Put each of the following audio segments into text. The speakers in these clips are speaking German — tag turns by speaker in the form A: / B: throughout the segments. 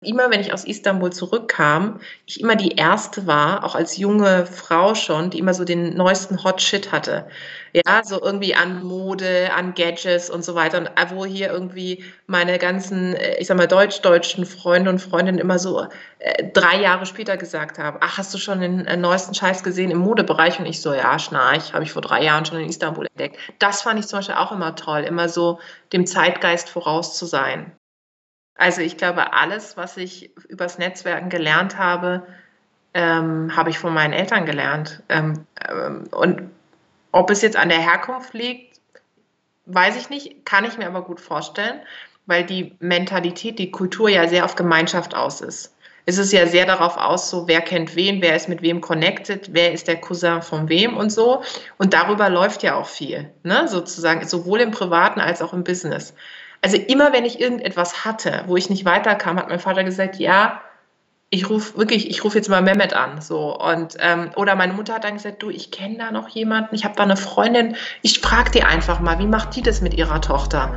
A: immer, wenn ich aus Istanbul zurückkam, ich immer die erste war, auch als junge Frau schon, die immer so den neuesten Hot Shit hatte. Ja, so irgendwie an Mode, an Gadgets und so weiter. Und wo hier irgendwie meine ganzen, äh, ich sag mal, deutsch-deutschen Freunde und Freundinnen immer so äh, drei Jahre später gesagt haben, ach, hast du schon den äh, neuesten Scheiß gesehen im Modebereich? Und ich so, ja, schnarch, habe ich vor drei Jahren schon in Istanbul entdeckt. Das fand ich zum Beispiel auch immer toll, immer so dem Zeitgeist voraus zu sein. Also ich glaube, alles, was ich übers Netzwerken gelernt habe, ähm, habe ich von meinen Eltern gelernt. Ähm, ähm, und ob es jetzt an der Herkunft liegt, weiß ich nicht, kann ich mir aber gut vorstellen, weil die Mentalität, die Kultur ja sehr auf Gemeinschaft aus ist. Es ist ja sehr darauf aus, so wer kennt wen, wer ist mit wem connected, wer ist der Cousin von wem und so. Und darüber läuft ja auch viel, ne? sozusagen, sowohl im Privaten als auch im Business. Also immer wenn ich irgendetwas hatte, wo ich nicht weiterkam, hat mein Vater gesagt, ja, ich rufe wirklich, ich rufe jetzt mal Mehmet an, so und ähm, oder meine Mutter hat dann gesagt, du, ich kenne da noch jemanden, ich habe da eine Freundin, ich frage die einfach mal, wie macht die das mit ihrer Tochter?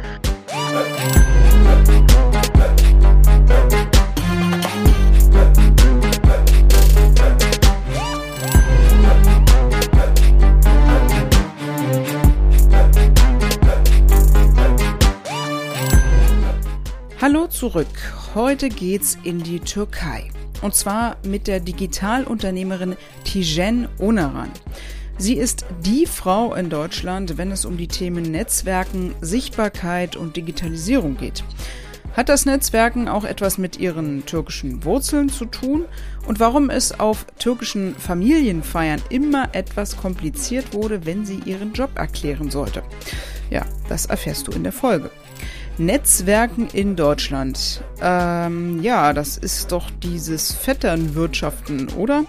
B: Hallo zurück. Heute geht's in die Türkei. Und zwar mit der Digitalunternehmerin Tijen Onaran. Sie ist die Frau in Deutschland, wenn es um die Themen Netzwerken, Sichtbarkeit und Digitalisierung geht. Hat das Netzwerken auch etwas mit ihren türkischen Wurzeln zu tun? Und warum es auf türkischen Familienfeiern immer etwas kompliziert wurde, wenn sie ihren Job erklären sollte? Ja, das erfährst du in der Folge. Netzwerken in Deutschland. Ähm, ja, das ist doch dieses Vetternwirtschaften, oder?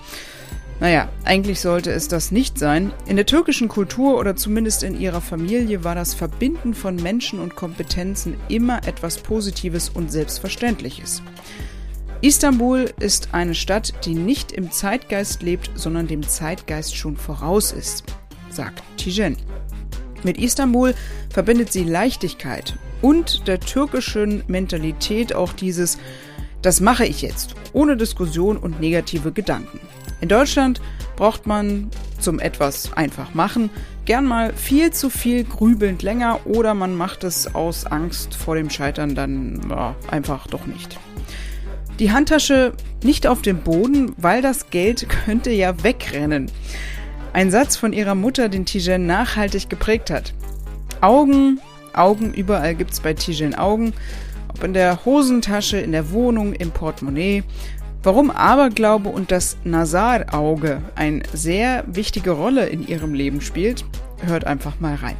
B: Naja, eigentlich sollte es das nicht sein. In der türkischen Kultur oder zumindest in ihrer Familie war das Verbinden von Menschen und Kompetenzen immer etwas Positives und Selbstverständliches. Istanbul ist eine Stadt, die nicht im Zeitgeist lebt, sondern dem Zeitgeist schon voraus ist, sagt Tijen. Mit Istanbul verbindet sie Leichtigkeit und der türkischen Mentalität auch dieses das mache ich jetzt, ohne Diskussion und negative Gedanken. In Deutschland braucht man zum etwas einfach machen gern mal viel zu viel grübelnd länger oder man macht es aus Angst vor dem Scheitern dann ja, einfach doch nicht. Die Handtasche nicht auf dem Boden, weil das Geld könnte ja wegrennen. Ein Satz von ihrer Mutter, den Tijen nachhaltig geprägt hat. Augen, Augen, überall gibt's bei Tijen Augen. Ob in der Hosentasche, in der Wohnung, im Portemonnaie. Warum Aberglaube und das Nasar-Auge eine sehr wichtige Rolle in ihrem Leben spielt, hört einfach mal rein.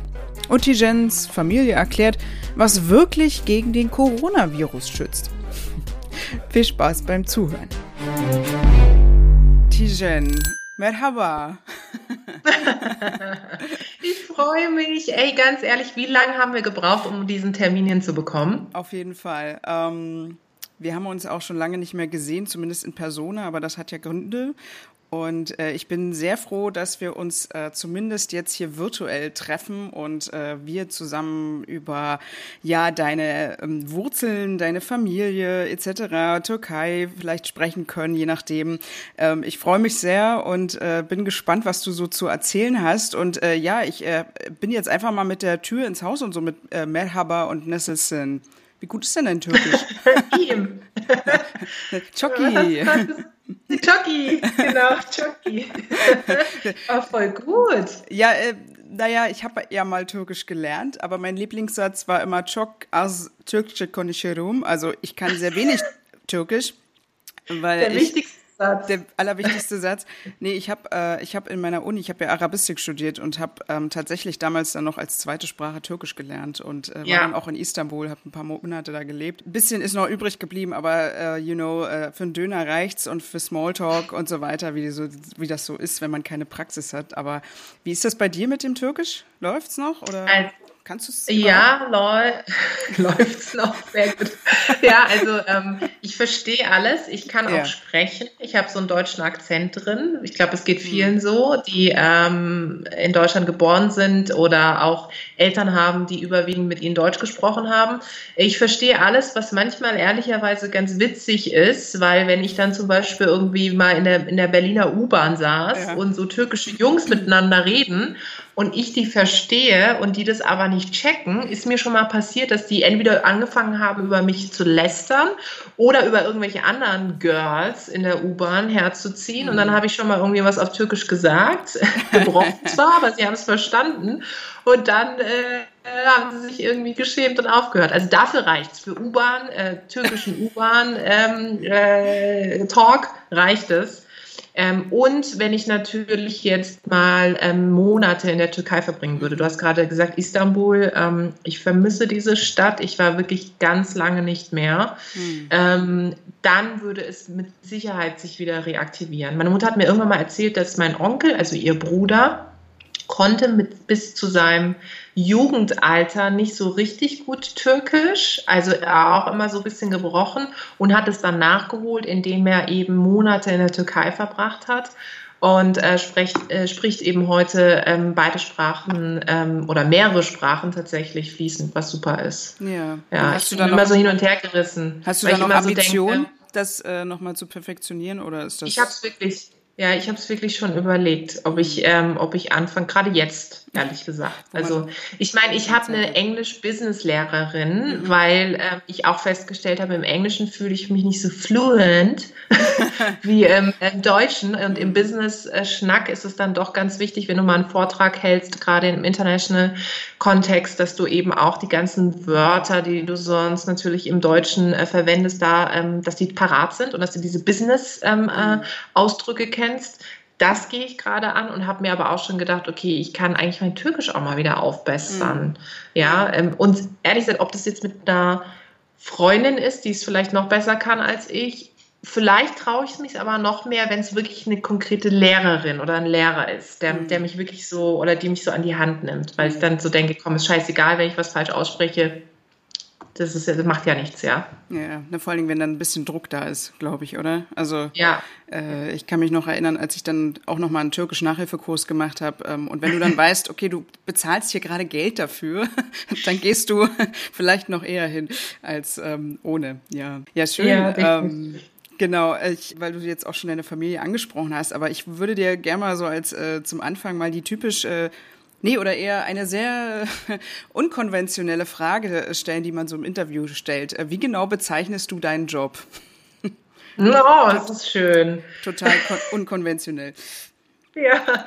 B: Und Tijens Familie erklärt, was wirklich gegen den Coronavirus schützt. Viel Spaß beim Zuhören. Tijen, Merhaba.
A: ich freue mich. Ey, ganz ehrlich, wie lange haben wir gebraucht, um diesen Termin hinzubekommen?
B: Auf jeden Fall. Ähm, wir haben uns auch schon lange nicht mehr gesehen, zumindest in Persona, aber das hat ja Gründe. Und äh, ich bin sehr froh, dass wir uns äh, zumindest jetzt hier virtuell treffen und äh, wir zusammen über ja deine ähm, Wurzeln, deine Familie etc. Türkei vielleicht sprechen können, je nachdem. Ähm, ich freue mich sehr und äh, bin gespannt, was du so zu erzählen hast. Und äh, ja, ich äh, bin jetzt einfach mal mit der Tür ins Haus und so mit äh, Merhaba und Nesselsin. Wie gut ist denn dein Türkisch?
A: Ihm.
B: Choki.
A: Choki, genau, Choki. oh, voll gut.
B: Ja, äh, naja, ich habe ja mal Türkisch gelernt, aber mein Lieblingssatz war immer Çok az Türkçe konuşurum. Also ich kann sehr wenig Türkisch. Weil
A: Der
B: ich,
A: wichtigste Satz.
B: Der allerwichtigste Satz. Nee, ich habe äh, hab in meiner Uni, ich habe ja Arabistik studiert und habe ähm, tatsächlich damals dann noch als zweite Sprache Türkisch gelernt und äh, war
A: Ja.
B: dann auch in Istanbul, habe ein paar Monate da gelebt. Ein bisschen ist noch übrig geblieben, aber äh, you know, äh, für einen Döner reicht's und für Smalltalk und so weiter, wie, so, wie das so ist, wenn man keine Praxis hat. Aber wie ist das bei dir mit dem Türkisch? Läuft's noch? Oder?
A: Also,
B: Kannst du es?
A: Ja, läuft es noch sehr gut. ja, also ähm, ich verstehe alles. Ich kann ja. auch sprechen. Ich habe so einen deutschen Akzent drin. Ich glaube, es geht hm. vielen mhm. so, die ähm, in Deutschland geboren sind oder auch Eltern haben, die überwiegend mit ihnen Deutsch gesprochen haben. Ich verstehe alles, was manchmal ehrlicherweise ganz witzig ist, weil wenn ich dann zum Beispiel irgendwie mal in der, in der Berliner U-Bahn saß ja. und so türkische Jungs miteinander reden und ich die verstehe und die das aber nicht checken, ist mir schon mal passiert, dass die entweder angefangen haben, über mich zu lästern oder über irgendwelche anderen Girls in der U-Bahn herzuziehen. Und dann mhm. habe ich schon mal irgendwie was auf Türkisch gesagt, gebrochen zwar, aber sie haben es verstanden. Und dann äh, haben sie sich irgendwie geschämt und aufgehört. Also dafür reicht es. Für U-Bahn, äh, türkischen U-Bahn-Talk ähm, äh, reicht es. Ähm, und wenn ich natürlich jetzt mal ähm, Monate in der Türkei verbringen würde. Du hast gerade gesagt, Istanbul. Ähm, ich vermisse diese Stadt. Ich war wirklich ganz lange nicht mehr. Hm. dann würde es mit Sicherheit sich wieder reaktivieren. Meine Mutter hat mir irgendwann mal erzählt, dass mein Onkel, also ihr Bruder, konnte mit bis zu seinem Jugendalter nicht so richtig gut Türkisch, also auch immer so ein bisschen gebrochen und hat es dann nachgeholt, indem er eben Monate in der Türkei verbracht hat und äh, spricht, äh, spricht eben heute ähm, beide Sprachen ähm, oder mehrere Sprachen tatsächlich fließend, was super ist.
B: Ja,
A: ja ich bin immer so hin und her gerissen.
B: Hast du da noch Ambitionen, so denke, das äh, nochmal zu perfektionieren oder ist das?
A: Ich habe es wirklich ja, ich habe es wirklich schon überlegt, ob ich, ähm, ob ich anfange, gerade jetzt, ehrlich gesagt. Also ich meine, ich habe eine Englisch-Business-Lehrerin, mhm. weil äh, ich auch festgestellt habe, im Englischen fühle ich mich nicht so fluent wie ähm, im Deutschen. Und im Business-Schnack ist es dann doch ganz wichtig, wenn du mal einen Vortrag hältst, gerade im International-Kontext, dass du eben auch die ganzen Wörter, die du sonst natürlich im Deutschen äh, verwendest, da, ähm, dass die parat sind und dass du diese Business-Ausdrücke ähm, äh, kennst. Das gehe ich gerade an und habe mir aber auch schon gedacht, okay, ich kann eigentlich mein Türkisch auch mal wieder aufbessern. Mhm. Ja, ähm, und ehrlich gesagt, ob das jetzt mit einer Freundin ist, die es vielleicht noch besser kann als ich, vielleicht traue ich es mich aber noch mehr, wenn es wirklich eine konkrete Lehrerin oder ein Lehrer ist, der, mhm. der mich wirklich so oder die mich so an die Hand nimmt, weil ich dann so denke, komm, ist scheißegal, wenn ich was falsch ausspreche, das, ist, das macht ja nichts, ja.
B: Ja, ne, vor allem, wenn dann ein bisschen Druck da ist, glaube ich, oder? Also ja. Äh, ich kann mich noch erinnern, als ich dann auch noch mal einen türkischen Nachhilfekurs gemacht habe. Ähm, und wenn du dann weißt, okay, du bezahlst hier gerade Geld dafür, dann gehst du vielleicht noch eher hin als ähm, ohne. Ja, ja schön. Ja, ähm, Genau, ich, weil du jetzt auch schon deine Familie angesprochen hast, aber ich würde dir gerne mal so als äh, zum Anfang mal die typisch äh, Nee, oder eher eine sehr unkonventionelle Frage stellen, die man so im Interview stellt. Wie genau bezeichnest du deinen Job?
A: Oh, das ist schön.
B: Total unkonventionell.
A: Ja.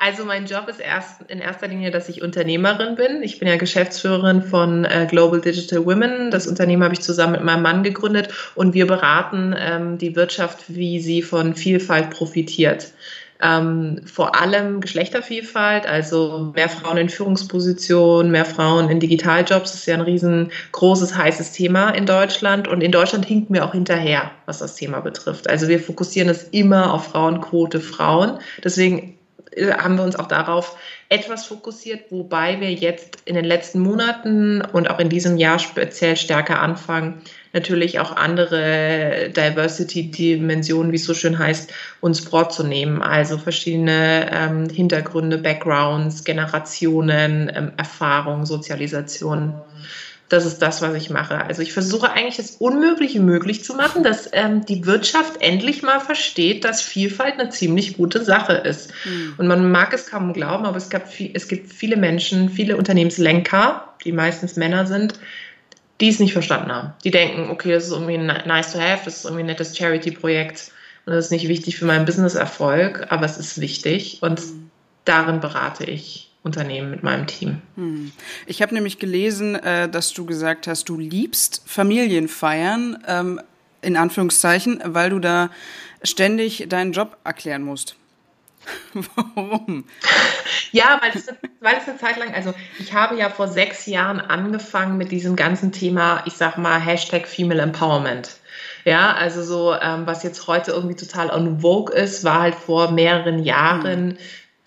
A: Also mein Job ist erst in erster Linie, dass ich Unternehmerin bin. Ich bin ja Geschäftsführerin von äh, Global Digital Women. Das Unternehmen habe ich zusammen mit meinem Mann gegründet und wir beraten ähm, die Wirtschaft, wie sie von Vielfalt profitiert ähm, vor allem Geschlechtervielfalt, also mehr Frauen in Führungspositionen, mehr Frauen in Digitaljobs ist ja ein riesengroßes, heißes Thema in Deutschland. Und in Deutschland hinken wir auch hinterher, was das Thema betrifft. Also wir fokussieren es immer auf Frauenquote Frauen. Deswegen äh, haben wir uns auch darauf etwas fokussiert, wobei wir jetzt in den letzten Monaten und auch in diesem Jahr speziell stärker anfangen, natürlich auch andere Diversity-Dimensionen, wie es so schön heißt, uns vorzunehmen. Also verschiedene ähm, Hintergründe, Backgrounds, Generationen, ähm, Erfahrungen, Sozialisation. Das ist das, was ich mache. Also ich versuche eigentlich das Unmögliche möglich zu machen, dass ähm, die Wirtschaft endlich mal versteht, dass Vielfalt eine ziemlich gute Sache ist. Mhm. Und man mag es kaum glauben, aber es, gab viel, es gibt viele Menschen, viele Unternehmenslenker, die meistens Männer sind, die es nicht verstanden haben. Die denken, okay, das ist irgendwie nice to have, das ist irgendwie ein nettes Charity-Projekt und das ist nicht wichtig für meinen Business-Erfolg, aber es ist wichtig und darin berate ich Unternehmen mit meinem Team.
B: Hm. Ich habe nämlich gelesen, äh, dass du gesagt hast, du liebst Familienfeiern, ähm, in Anführungszeichen, weil du da ständig deinen Job erklären musst. Warum?
A: Ja, weil es, weil es eine Zeit lang, also ich habe ja vor sechs Jahren angefangen mit diesem ganzen Thema, ich sag mal, Hashtag Female Empowerment. Ja, also so, ähm, was jetzt heute irgendwie total on vogue ist, war halt vor mehreren Jahren.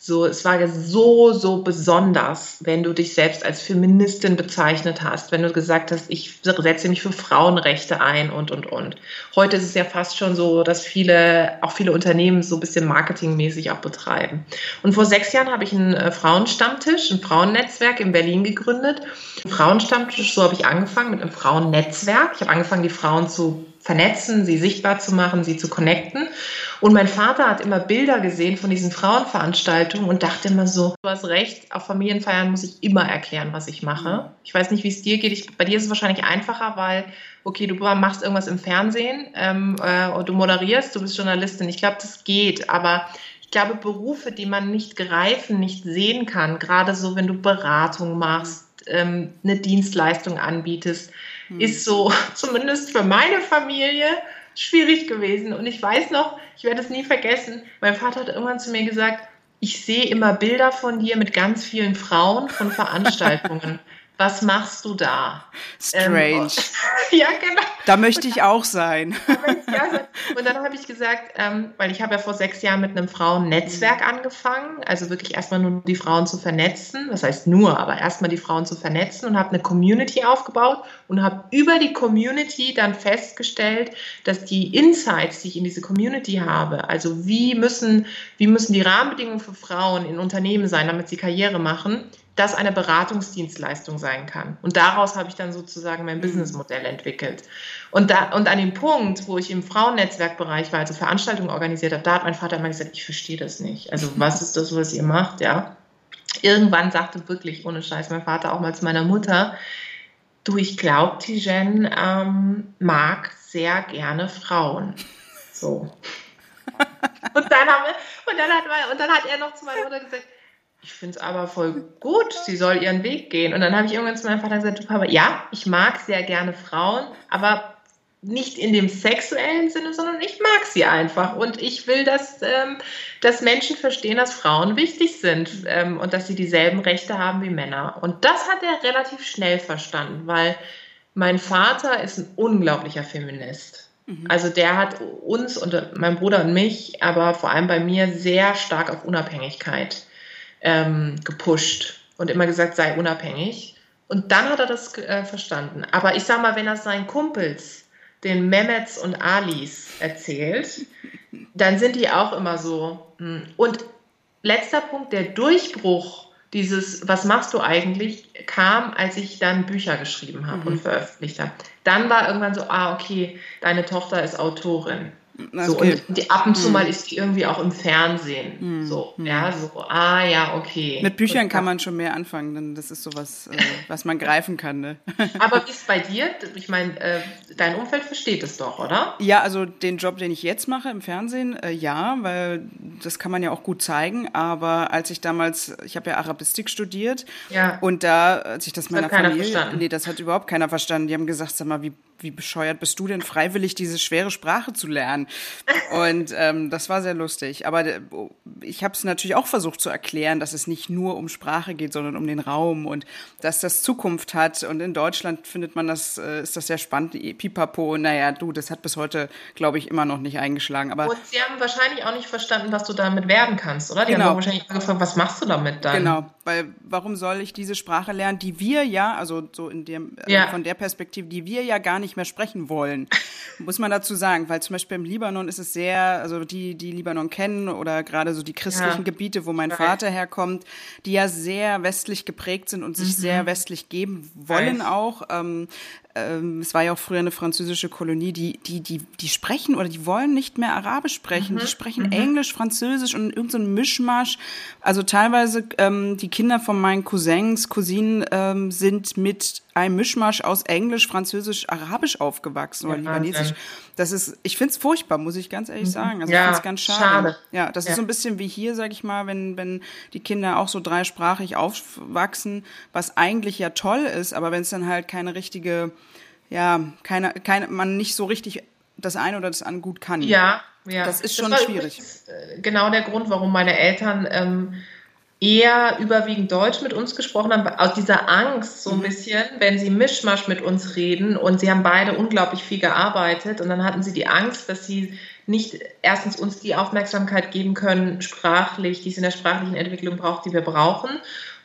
A: So, es war so, so besonders, wenn du dich selbst als Feministin bezeichnet hast, wenn du gesagt hast, ich setze mich für Frauenrechte ein und, und, und. Heute ist es ja fast schon so, dass viele, auch viele Unternehmen so ein bisschen marketingmäßig auch betreiben. Und vor sechs Jahren habe ich einen äh, Frauenstammtisch, ein Frauennetzwerk in Berlin gegründet. Frauenstammtisch, so habe ich angefangen mit einem Frauennetzwerk. Ich habe angefangen, die Frauen zu vernetzen, sie sichtbar zu machen, sie zu connecten. Und mein Vater hat immer Bilder gesehen von diesen Frauenveranstaltungen und dachte immer so, du hast recht, auf Familienfeiern muss ich immer erklären, was ich mache. Ich weiß nicht, wie es dir geht. Ich, bei dir ist es wahrscheinlich einfacher, weil, okay, du machst irgendwas im Fernsehen, ähm, äh, du moderierst, du bist Journalistin. Ich glaube, das geht, aber ich glaube, Berufe, die man nicht greifen, nicht sehen kann, gerade so, wenn du Beratung machst, ähm, eine Dienstleistung anbietest, hm. ist so, zumindest für meine Familie, schwierig gewesen. Und ich weiß noch, ich werde es nie vergessen, mein Vater hat irgendwann zu mir gesagt, ich sehe immer Bilder von dir mit ganz vielen Frauen von Veranstaltungen. Was machst du da?
B: Strange. Ähm, ja, genau. Da möchte ich auch sein.
A: und dann habe ich gesagt, ähm, weil ich habe ja vor sechs Jahren mit einem Frauennetzwerk angefangen, also wirklich erstmal nur die Frauen zu vernetzen, das heißt nur, aber erstmal die Frauen zu vernetzen und habe eine Community aufgebaut und habe über die Community dann festgestellt, dass die Insights, die ich in diese Community habe, also wie müssen, wie müssen die Rahmenbedingungen für Frauen in Unternehmen sein, damit sie Karriere machen, das eine Beratungsdienstleistung sein kann. Und daraus habe ich dann sozusagen mein mhm. Businessmodell entwickelt. Und, da, und an dem Punkt, wo ich im Frauennetzwerkbereich war, also Veranstaltungen organisiert habe, da hat mein Vater immer gesagt, ich verstehe das nicht. Also was ist das, was ihr macht, ja? Irgendwann sagte wirklich, ohne Scheiß, mein Vater auch mal zu meiner Mutter, du, ich glaube, Tijen ähm, mag sehr gerne Frauen. So. und, dann haben wir, und, dann hat, und dann hat er noch zu meiner Mutter gesagt, ich finde es aber voll gut, sie soll ihren Weg gehen. Und dann habe ich irgendwann zu meinem Vater gesagt, Papa, ja, ich mag sehr gerne Frauen, aber nicht in dem sexuellen Sinne, sondern ich mag sie einfach. Und ich will, dass, ähm, dass Menschen verstehen, dass Frauen wichtig sind ähm, und dass sie dieselben Rechte haben wie Männer. Und das hat er relativ schnell verstanden, weil mein Vater ist ein unglaublicher Feminist. Mhm. Also der hat uns und mein Bruder und mich, aber vor allem bei mir sehr stark auf Unabhängigkeit ähm, gepusht und immer gesagt, sei unabhängig. Und dann hat er das äh, verstanden. Aber ich sag mal, wenn er seinen Kumpels, den Mehmets und Alis, erzählt, dann sind die auch immer so. Hm. Und letzter Punkt, der Durchbruch dieses, was machst du eigentlich, kam, als ich dann Bücher geschrieben habe mhm. und veröffentlicht habe. Dann war irgendwann so, ah, okay, deine Tochter ist Autorin. So, und die, ab und zu hm. mal ist die irgendwie auch im Fernsehen. Hm. So, hm. ja, so, ah ja, okay.
B: Mit Büchern kann man schon mehr anfangen, denn das ist sowas, äh, was man greifen kann. Ne?
A: Aber wie ist bei dir? Ich meine, äh, dein Umfeld versteht es doch, oder?
B: Ja, also den Job, den ich jetzt mache im Fernsehen, äh, ja, weil das kann man ja auch gut zeigen. Aber als ich damals, ich habe ja Arabistik studiert ja. und da, als ich das, das meiner Familie, nee, das hat überhaupt keiner verstanden. Die haben gesagt, sag mal, wie wie bescheuert bist du denn freiwillig, diese schwere Sprache zu lernen? Und ähm, das war sehr lustig. Aber äh, ich habe es natürlich auch versucht zu erklären, dass es nicht nur um Sprache geht, sondern um den Raum und dass das Zukunft hat. Und in Deutschland findet man das, äh, ist das sehr spannend, Pipapo. Naja, du, das hat bis heute, glaube ich, immer noch nicht eingeschlagen. Aber
A: und sie haben wahrscheinlich auch nicht verstanden, was du damit werden kannst, oder? Die genau. haben wahrscheinlich gefragt, was machst du damit dann?
B: Genau, weil warum soll ich diese Sprache lernen, die wir ja, also so in dem, äh, ja. von der Perspektive, die wir ja gar nicht nicht mehr sprechen wollen, muss man dazu sagen, weil zum Beispiel im Libanon ist es sehr, also die, die Libanon kennen oder gerade so die christlichen ja. Gebiete, wo mein Vater herkommt, die ja sehr westlich geprägt sind und sich mhm. sehr westlich geben wollen Weiß. auch. Ähm, ähm, es war ja auch früher eine französische Kolonie, die, die, die, die sprechen oder die wollen nicht mehr Arabisch sprechen. Mhm. Die sprechen mhm. Englisch, Französisch und irgendein so Mischmasch. Also teilweise ähm, die Kinder von meinen Cousins, Cousinen ähm, sind mit einem Mischmasch aus Englisch, Französisch, Arabisch aufgewachsen oder Libanesisch. Das ist, ich finde es furchtbar, muss ich ganz ehrlich mhm. sagen. Also ja, ich finde es ganz schade. schade. Ja, das ja. ist so ein bisschen wie hier, sag ich mal, wenn, wenn die Kinder auch so dreisprachig aufwachsen, was eigentlich ja toll ist, aber wenn es dann halt keine richtige, ja, keine, keine, man nicht so richtig das eine oder das andere gut kann.
A: Ja, ja.
B: Das ist schon das schwierig.
A: Äh, genau der Grund, warum meine Eltern ähm, eher überwiegend Deutsch mit uns gesprochen haben, aus dieser Angst so ein mhm. bisschen, wenn sie Mischmasch mit uns reden und sie haben beide unglaublich viel gearbeitet und dann hatten sie die Angst, dass sie nicht erstens uns die Aufmerksamkeit geben können, sprachlich, die es in der sprachlichen Entwicklung braucht, die wir brauchen.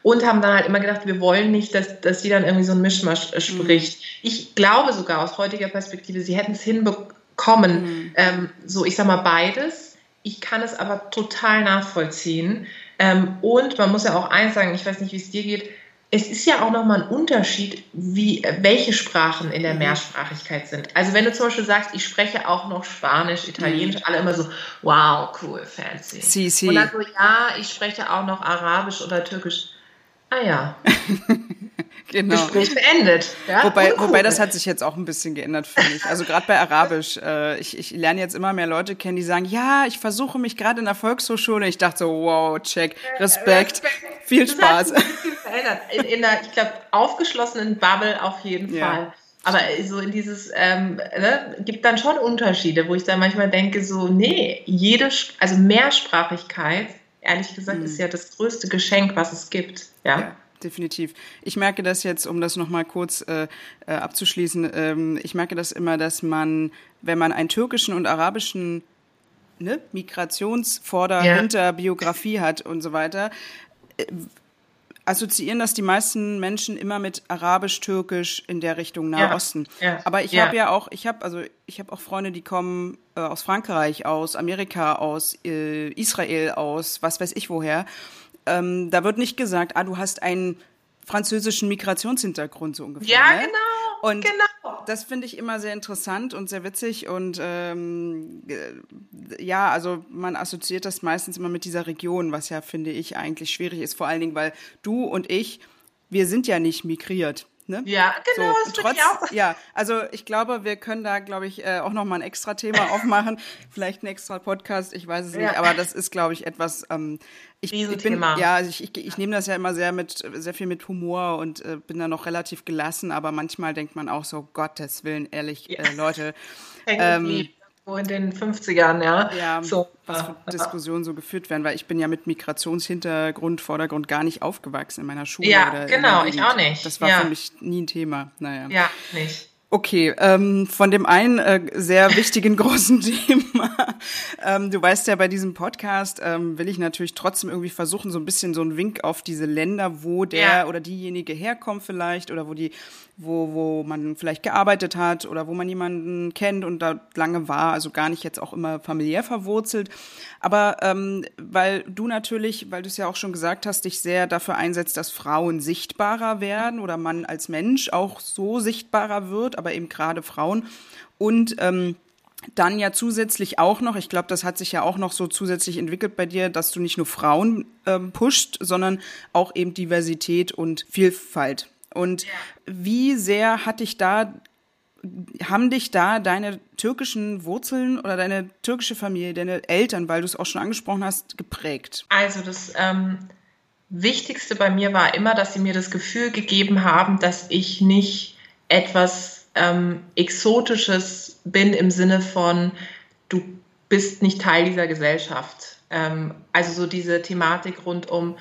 A: Und haben dann halt immer gedacht, wir wollen nicht, dass, dass sie dann irgendwie so ein Mischmasch äh, spricht. Mhm. Ich glaube sogar aus heutiger Perspektive, sie hätten es hinbekommen, mhm. ähm, so ich sag mal beides. Ich kann es aber total nachvollziehen, ähm, und man muss ja auch eins sagen, ich weiß nicht, wie es dir geht, es ist ja auch nochmal ein Unterschied, wie, welche Sprachen in der mhm. Mehrsprachigkeit sind. Also wenn du zum Beispiel sagst, ich spreche auch noch Spanisch, Italienisch, mhm. alle immer so, wow, cool, fancy.
B: Si, si.
A: Und dann so, ja, ich spreche auch noch Arabisch oder Türkisch. Ah ja.
B: genau.
A: Gespräch beendet.
B: Ja? Wobei, wobei das hat sich jetzt auch ein bisschen geändert, finde ich. Also gerade bei Arabisch. Äh, ich, ich lerne jetzt immer mehr Leute kennen, die sagen, ja, ich versuche mich gerade in der Volkshochschule. Ich dachte so, wow, check, Respekt, viel Spaß. Das hat sich
A: verändert. In, in der, ich glaube, aufgeschlossenen Bubble auf jeden ja. Fall. Aber so in dieses, ähm, ne, gibt dann schon Unterschiede, wo ich dann manchmal denke, so, nee, jede, also Mehrsprachigkeit, ehrlich gesagt, mhm. ist ja das größte Geschenk, was es gibt. ja. ja
B: definitiv. Ich merke das jetzt, um das nochmal kurz äh, äh, abzuschließen, ähm, ich merke das immer, dass man, wenn man einen türkischen und arabischen ne, Migrationsvorder ja. hinter Biografie hat und so weiter, äh, assoziieren das die meisten Menschen immer mit Arabisch, Türkisch in der Richtung Nahosten. Ja, ja, Aber ich ja. habe ja auch, ich habe also ich habe auch Freunde, die kommen äh, aus Frankreich, aus Amerika, aus äh, Israel, aus was weiß ich woher ähm, da wird nicht gesagt, ah, du hast einen französischen Migrationshintergrund so ungefähr.
A: Ja,
B: ne?
A: genau.
B: Und
A: genau.
B: das finde ich immer sehr interessant und sehr witzig und ähm, äh, ja, also man assoziiert das meistens immer mit dieser Region, was ja finde ich eigentlich schwierig ist, vor allen Dingen, weil du und ich, wir sind ja nicht migriert. Ne?
A: Ja, genau, so, das trotz, ich auch.
B: Ja, also ich glaube, wir können da, glaube ich, äh, auch nochmal ein extra Thema aufmachen. Vielleicht ein extra Podcast, ich weiß es ja. nicht, aber das ist, glaube ich, etwas, ähm, ich, ich bin, ja, also ich, ich, ich nehme das ja immer sehr mit, sehr viel mit Humor und äh, bin da noch relativ gelassen, aber manchmal denkt man auch so, Gottes Willen, ehrlich, ja. äh, Leute.
A: Ähm, in den 50ern, ja.
B: Ja, so, was für Diskussionen so geführt werden, weil ich bin ja mit Migrationshintergrund, Vordergrund gar nicht aufgewachsen in meiner Schule.
A: Ja, genau, ich auch nicht.
B: Das war
A: ja.
B: für mich nie ein Thema. Naja.
A: Ja, nicht.
B: Okay, ähm, von dem einen äh, sehr wichtigen großen Thema. Ähm, du weißt ja, bei diesem Podcast ähm, will ich natürlich trotzdem irgendwie versuchen, so ein bisschen so einen Wink auf diese Länder, wo der ja. oder diejenige herkommt vielleicht oder wo die wo, wo man vielleicht gearbeitet hat oder wo man jemanden kennt und da lange war, also gar nicht jetzt auch immer familiär verwurzelt. Aber ähm, weil du natürlich, weil du es ja auch schon gesagt hast, dich sehr dafür einsetzt, dass Frauen sichtbarer werden oder man als Mensch auch so sichtbarer wird, aber eben gerade Frauen. Und ähm, dann ja zusätzlich auch noch, ich glaube, das hat sich ja auch noch so zusätzlich entwickelt bei dir, dass du nicht nur Frauen ähm, pusht, sondern auch eben Diversität und Vielfalt. Und ja. wie sehr hat dich da, haben dich da deine türkischen Wurzeln oder deine türkische Familie, deine Eltern, weil du es auch schon angesprochen hast, geprägt?
A: Also das ähm, Wichtigste bei mir war immer, dass sie mir das Gefühl gegeben haben, dass ich nicht etwas ähm, Exotisches bin im Sinne von, du bist nicht Teil dieser Gesellschaft. Ähm, also so diese Thematik rund um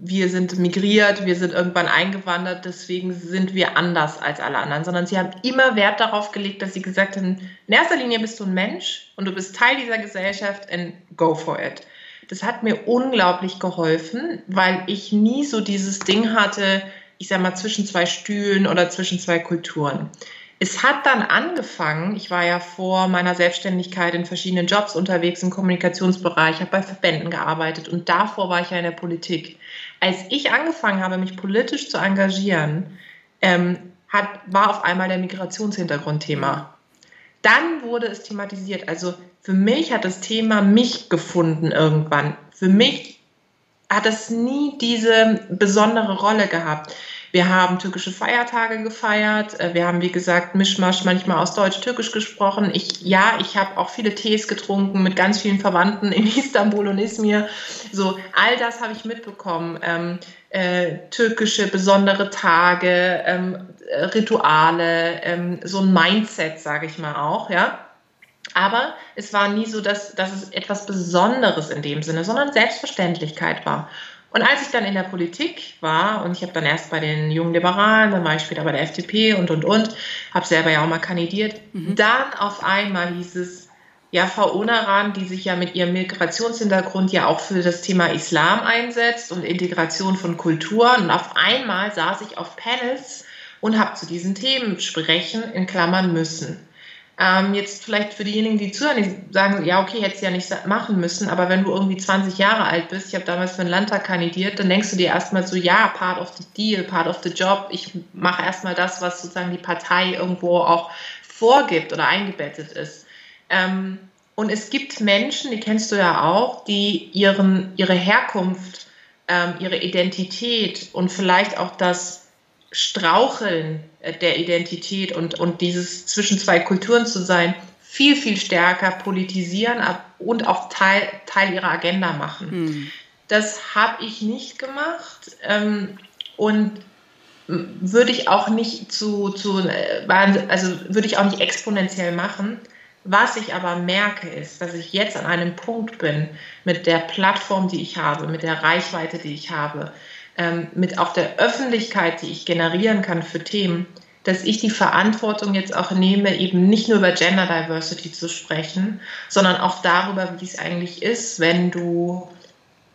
A: wir sind migriert, wir sind irgendwann eingewandert, deswegen sind wir anders als alle anderen, sondern sie haben immer Wert darauf gelegt, dass sie gesagt haben, in erster Linie bist du ein Mensch und du bist Teil dieser Gesellschaft and go for it. Das hat mir unglaublich geholfen, weil ich nie so dieses Ding hatte, ich sag mal, zwischen zwei Stühlen oder zwischen zwei Kulturen. Es hat dann angefangen, ich war ja vor meiner Selbstständigkeit in verschiedenen Jobs unterwegs im Kommunikationsbereich, habe bei Verbänden gearbeitet und davor war ich ja in der Politik. Als ich angefangen habe, mich politisch zu engagieren, ähm, hat, war auf einmal der Migrationshintergrund Thema. Dann wurde es thematisiert. Also für mich hat das Thema mich gefunden irgendwann. Für mich hat es nie diese besondere Rolle gehabt. Wir haben türkische Feiertage gefeiert. Äh, wir haben, wie gesagt, Mischmasch manchmal aus Deutsch-Türkisch gesprochen. Ich, ja, ich habe auch viele Tees getrunken mit ganz vielen Verwandten in Istanbul und Izmir. So, all das habe ich mitbekommen. Ähm, äh, türkische besondere Tage, ähm, Rituale, ähm, so ein Mindset, sage ich mal auch, ja. Aber es war nie so, dass, dass es etwas Besonderes in dem Sinne, sondern Selbstverständlichkeit war. Und als ich dann in der Politik war und ich habe dann erst bei den jungen Liberalen, dann war ich später bei der FDP und und und, habe selber ja auch mal kandidiert, mhm. dann auf einmal hieß es, ja, Frau Onaran, die sich ja mit ihrem Migrationshintergrund ja auch für das Thema Islam einsetzt und Integration von Kulturen. Und auf einmal saß ich auf Panels und habe zu diesen Themen sprechen, in Klammern müssen. Ähm, jetzt vielleicht für diejenigen, die zuhören, die sagen, ja, okay, hättest du ja nicht machen müssen, aber wenn du irgendwie 20 Jahre alt bist, ich habe damals für einen Landtag kandidiert, dann denkst du dir erstmal so, ja, part of the deal, part of the job, ich mache erstmal das, was sozusagen die Partei irgendwo auch vorgibt oder eingebettet ist. Ähm, und es gibt Menschen, die kennst du ja auch, die ihren, ihre Herkunft, ähm, ihre Identität und vielleicht auch das Straucheln äh, der Identität und, und dieses zwischen zwei Kulturen zu sein, viel, viel stärker politisieren und auch Teil, Teil ihrer Agenda machen. Hm. Das habe ich nicht gemacht ähm, und würde ich auch nicht zu, zu, äh, also würde ich auch nicht exponentiell machen. Was ich aber merke, ist, dass ich jetzt an einem Punkt bin mit der Plattform, die ich habe, mit der Reichweite, die ich habe, ähm, mit auch der Öffentlichkeit, die ich generieren kann für Themen, dass ich die Verantwortung jetzt auch nehme, eben nicht nur über Gender Diversity zu sprechen, sondern auch darüber, wie es eigentlich ist, wenn du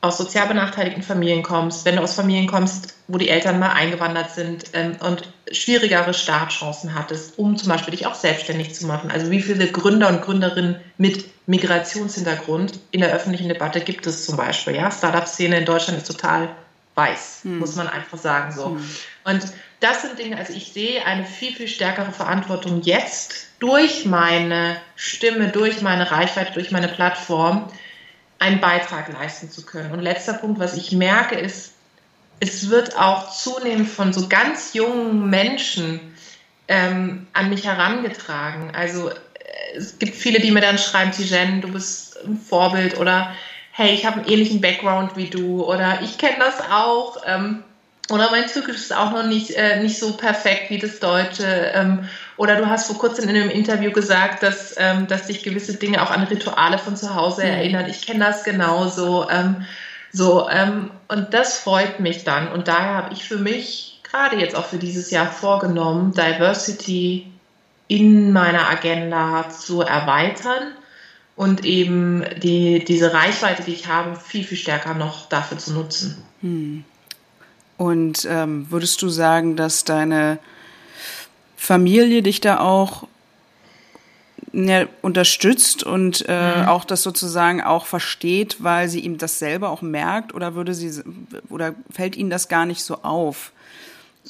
A: aus sozial benachteiligten Familien kommst, wenn du aus Familien kommst, wo die Eltern mal eingewandert sind ähm, und schwierigere Startchancen hattest, um zum Beispiel dich auch selbstständig zu machen. Also wie viele Gründer und Gründerinnen mit Migrationshintergrund in der öffentlichen Debatte gibt es zum Beispiel? Ja, Startup-Szene in Deutschland ist total weiß, hm. muss man einfach sagen so. Hm. Und das sind Dinge, also ich sehe eine viel, viel stärkere Verantwortung jetzt durch meine Stimme, durch meine Reichweite, durch meine Plattform einen Beitrag leisten zu können. Und letzter Punkt, was ich merke, ist, es wird auch zunehmend von so ganz jungen Menschen ähm, an mich herangetragen. Also äh, es gibt viele, die mir dann schreiben, Tijen, du bist ein Vorbild oder hey, ich habe einen ähnlichen Background wie du oder ich kenne das auch. Ähm, oder mein Türkisch ist auch noch nicht, äh, nicht so perfekt wie das Deutsche. Ähm, oder du hast vor kurzem in einem Interview gesagt, dass, ähm, dass dich gewisse Dinge auch an Rituale von zu Hause mhm. erinnern. Ich kenne das genauso. Ähm, so, ähm, und das freut mich dann. Und daher habe ich für mich gerade jetzt auch für dieses Jahr vorgenommen, Diversity in meiner Agenda zu erweitern und eben die, diese Reichweite, die ich habe, viel, viel stärker noch dafür zu nutzen. Hm.
B: Und ähm, würdest du sagen, dass deine Familie dich da auch ja, unterstützt und äh, mhm. auch das sozusagen auch versteht, weil sie ihm das selber auch merkt oder würde sie oder fällt ihnen das gar nicht so auf?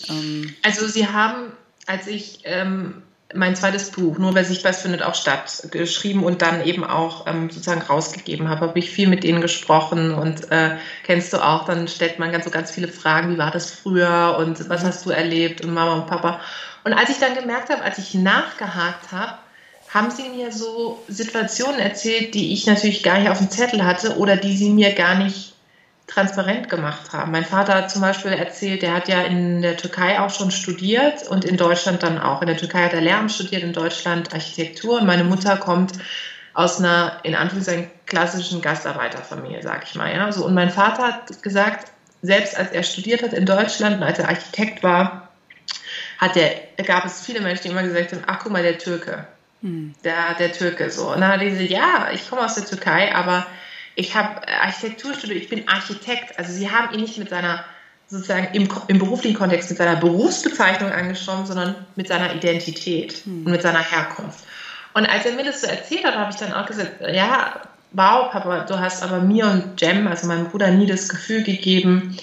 A: Ähm. Also sie haben, als ich ähm, mein zweites Buch, Nur wer sich was findet, auch statt, geschrieben und dann eben auch ähm, sozusagen rausgegeben habe, habe ich viel mit denen gesprochen und äh, kennst du auch, dann stellt man ganz so ganz viele Fragen, wie war das früher und was hast du erlebt und Mama und Papa. Und als ich dann gemerkt habe, als ich nachgehakt habe, haben sie mir so Situationen erzählt, die ich natürlich gar nicht auf dem Zettel hatte oder die sie mir gar nicht transparent gemacht haben. Mein Vater hat zum Beispiel erzählt, der hat ja in der Türkei auch schon studiert und in Deutschland dann auch. In der Türkei hat er Lehramt studiert, in Deutschland Architektur. Und meine Mutter kommt aus einer, in Anführungszeichen, klassischen Gastarbeiterfamilie, sag ich mal. Ja? So, und mein Vater hat gesagt, selbst als er studiert hat in Deutschland und als er Architekt war, hat er, gab es viele Menschen, die immer gesagt haben, ach guck mal, der Türke. Hm. Der, der Türke so. Und dann hat er gesagt, ja, ich komme aus der Türkei, aber ich habe Architektur studiert, ich bin Architekt. Also sie haben ihn nicht mit seiner, sozusagen im, im beruflichen Kontext, mit seiner Berufsbezeichnung angeschaut, sondern mit seiner Identität hm. und mit seiner Herkunft. Und als er mir das so erzählt hat, habe ich dann auch gesagt, ja, wow, Papa, du hast aber mir und Jem, also meinem Bruder, nie das Gefühl gegeben,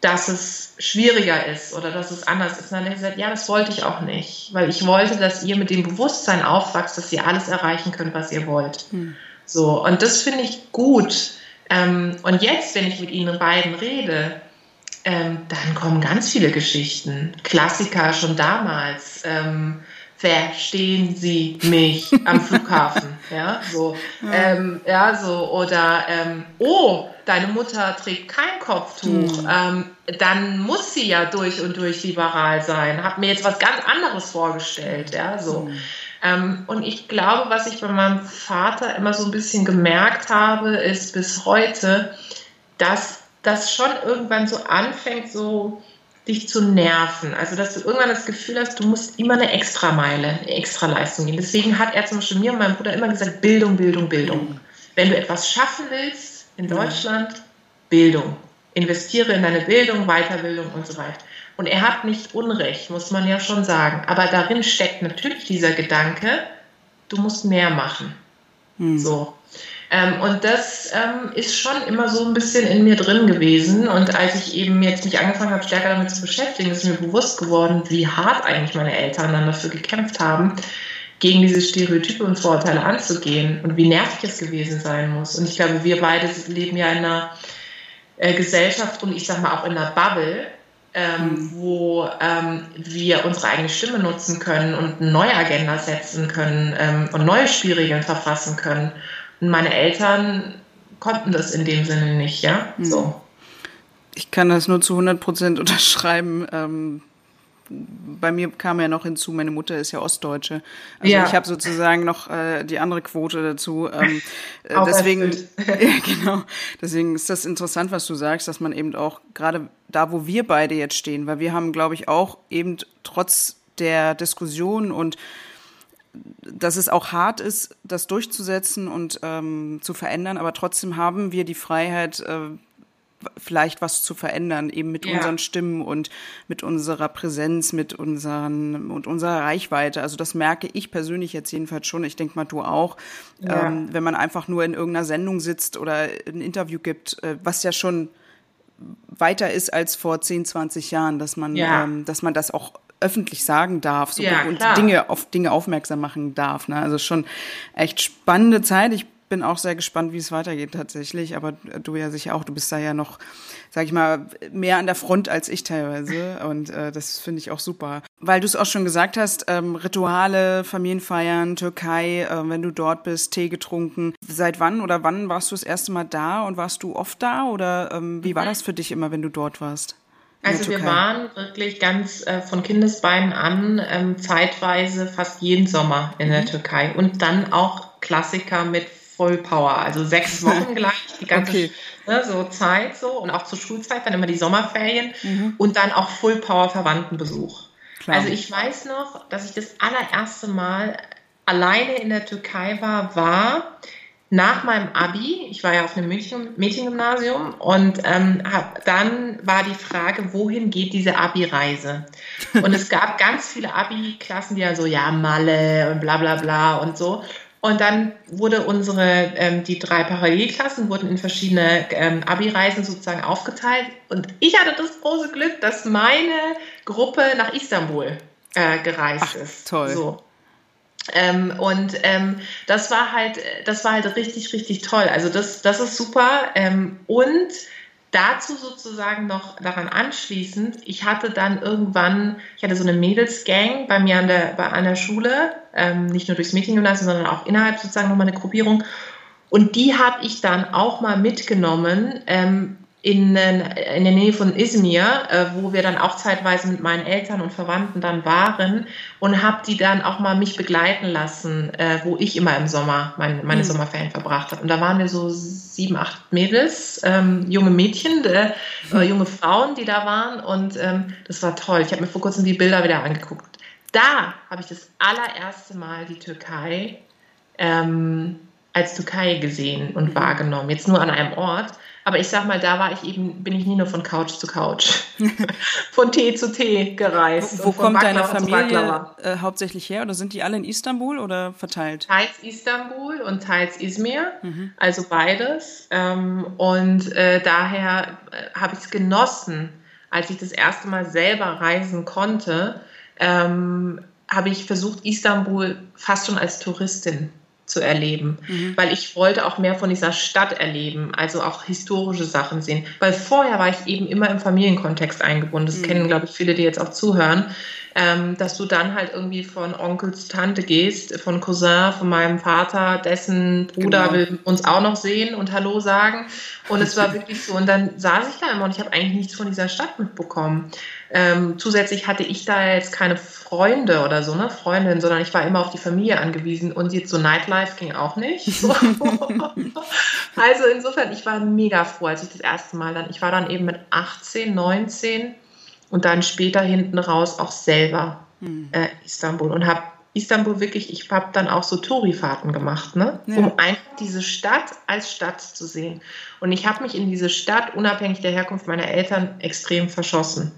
A: dass es schwieriger ist oder dass es anders ist. Und dann hat er gesagt, ja, das wollte ich auch nicht, weil ich wollte, dass ihr mit dem Bewusstsein aufwachst, dass ihr alles erreichen könnt, was ihr wollt. Hm. So, und das finde ich gut. Ähm, und jetzt, wenn ich mit Ihnen beiden rede, ähm, dann kommen ganz viele Geschichten. Klassiker schon damals. Ähm, verstehen Sie mich am Flughafen? ja, so, ähm, ja, so, oder, ähm, oh, deine Mutter trägt kein Kopftuch, mhm. ähm, dann muss sie ja durch und durch liberal sein. Hab mir jetzt was ganz anderes vorgestellt, ja, so. Mhm. Ähm, und ich glaube, was ich bei meinem Vater immer so ein bisschen gemerkt habe, ist bis heute, dass das schon irgendwann so anfängt, so dich zu nerven. Also, dass du irgendwann das Gefühl hast, du musst immer eine Extrameile, eine Extraleistung gehen. Deswegen hat er zum Beispiel mir und meinem Bruder immer gesagt, Bildung, Bildung, Bildung. Wenn du etwas schaffen willst in Deutschland, Bildung. Investiere in deine Bildung, Weiterbildung und so weiter. Und er hat nicht Unrecht, muss man ja schon sagen. Aber darin steckt natürlich dieser Gedanke, du musst mehr machen. Hm. So. Ähm, und das ähm, ist schon immer so ein bisschen in mir drin gewesen. Und als ich eben jetzt mich angefangen habe, stärker damit zu beschäftigen, ist mir bewusst geworden, wie hart eigentlich meine Eltern dann dafür gekämpft haben, gegen diese Stereotype und Vorurteile anzugehen und wie nervig es gewesen sein muss. Und ich glaube, wir beide leben ja in einer äh, Gesellschaft und ich sag mal auch in einer Bubble, ähm, wo ähm, wir unsere eigene Stimme nutzen können und eine neue Agenda setzen können ähm, und neue Spielregeln verfassen können. Und meine Eltern konnten das in dem Sinne nicht, ja. Mhm. So.
B: Ich kann das nur zu 100 Prozent unterschreiben. Bei mir kam ja noch hinzu, meine Mutter ist ja Ostdeutsche. Also ja. ich habe sozusagen noch äh, die andere Quote dazu. Ähm, äh, deswegen, ja, genau. Deswegen ist das interessant, was du sagst, dass man eben auch gerade da, wo wir beide jetzt stehen, weil wir haben, glaube ich, auch eben trotz der Diskussion und dass es auch hart ist, das durchzusetzen und ähm, zu verändern, aber trotzdem haben wir die Freiheit, äh, vielleicht was zu verändern, eben mit ja. unseren Stimmen und mit unserer Präsenz, mit unseren und unserer Reichweite. Also das merke ich persönlich jetzt jedenfalls schon. Ich denke mal, du auch. Ja. Ähm, wenn man einfach nur in irgendeiner Sendung sitzt oder ein Interview gibt, äh, was ja schon weiter ist als vor 10, 20 Jahren, dass man, ja. ähm, dass man das auch öffentlich sagen darf so, ja, und Dinge auf Dinge aufmerksam machen darf. Ne? Also schon echt spannende Zeit. Ich bin auch sehr gespannt, wie es weitergeht tatsächlich. Aber du ja sicher auch, du bist da ja noch, sag ich mal, mehr an der Front als ich teilweise. Und äh, das finde ich auch super. Weil du es auch schon gesagt hast, ähm, Rituale, Familienfeiern, Türkei, äh, wenn du dort bist, Tee getrunken. Seit wann oder wann warst du das erste Mal da und warst du oft da? Oder ähm, wie war mhm. das für dich immer, wenn du dort warst?
A: Also wir waren wirklich ganz äh, von Kindesbeinen an ähm, zeitweise fast jeden Sommer in der mhm. Türkei und dann auch Klassiker mit Vollpower, also sechs Wochen gleich, die ganze okay. ne, so Zeit so und auch zur Schulzeit dann immer die Sommerferien mhm. und dann auch Fullpower Verwandtenbesuch. Klar. Also ich weiß noch, dass ich das allererste Mal alleine in der Türkei war, war nach meinem Abi, ich war ja auf einem Mädchen, Mädchengymnasium und ähm, hab, dann war die Frage, wohin geht diese Abi-Reise? Und es gab ganz viele Abi-Klassen, die ja so, ja, Malle und bla bla bla und so. Und dann wurde unsere, ähm, die drei Parallelklassen wurden in verschiedene ähm, Abi-Reisen sozusagen aufgeteilt. Und ich hatte das große Glück, dass meine Gruppe nach Istanbul äh, gereist Ach, ist.
B: Toll.
A: So. Ähm, und ähm, das war halt, das war halt richtig, richtig toll. Also das, das ist super. Ähm, und dazu sozusagen noch daran anschließend, ich hatte dann irgendwann, ich hatte so eine Mädelsgang bei mir an der, bei, an der Schule, ähm, nicht nur durchs Mädchengymnasium, sondern auch innerhalb sozusagen nochmal eine Gruppierung. Und die habe ich dann auch mal mitgenommen ähm, in, in der Nähe von Izmir, äh, wo wir dann auch zeitweise mit meinen Eltern und Verwandten dann waren und habe die dann auch mal mich begleiten lassen, äh, wo ich immer im Sommer mein, meine mhm. Sommerferien verbracht habe. Und da waren wir so sieben, acht Mädels, ähm, junge Mädchen, äh, mhm. junge Frauen, die da waren und ähm, das war toll. Ich habe mir vor kurzem die Bilder wieder angeguckt. Da habe ich das allererste Mal die Türkei ähm, als Türkei gesehen und mhm. wahrgenommen. Jetzt nur an einem Ort. Aber ich sag mal, da war ich eben, bin ich nie nur von Couch zu Couch, von Tee zu Tee gereist.
B: Wo, wo kommt deine Familie äh, hauptsächlich her? Oder sind die alle in Istanbul oder verteilt?
A: Teils Istanbul und teils Izmir, mhm. also beides. Ähm, und äh, daher äh, habe ich es genossen, als ich das erste Mal selber reisen konnte, ähm, habe ich versucht, Istanbul fast schon als Touristin zu erleben, mhm. weil ich wollte auch mehr von dieser Stadt erleben, also auch historische Sachen sehen. Weil vorher war ich eben immer im Familienkontext eingebunden. Das mhm. kennen, glaube ich, viele, die jetzt auch zuhören, ähm, dass du dann halt irgendwie von Onkel zu Tante gehst, von Cousin, von meinem Vater, dessen Bruder genau. will uns auch noch sehen und Hallo sagen. Und es war wirklich so. Und dann saß ich da immer und ich habe eigentlich nichts von dieser Stadt mitbekommen. Ähm, zusätzlich hatte ich da jetzt keine Freunde oder so, ne, Freundin, sondern ich war immer auf die Familie angewiesen und jetzt so Nightlife ging auch nicht. So. Also insofern, ich war mega froh, als ich das erste Mal dann, ich war dann eben mit 18, 19 und dann später hinten raus auch selber hm. äh, Istanbul und habe Istanbul wirklich, ich habe dann auch so Touri-Fahrten gemacht, ne? Ja. um einfach diese Stadt als Stadt zu sehen. Und ich habe mich in diese Stadt, unabhängig der Herkunft meiner Eltern, extrem verschossen.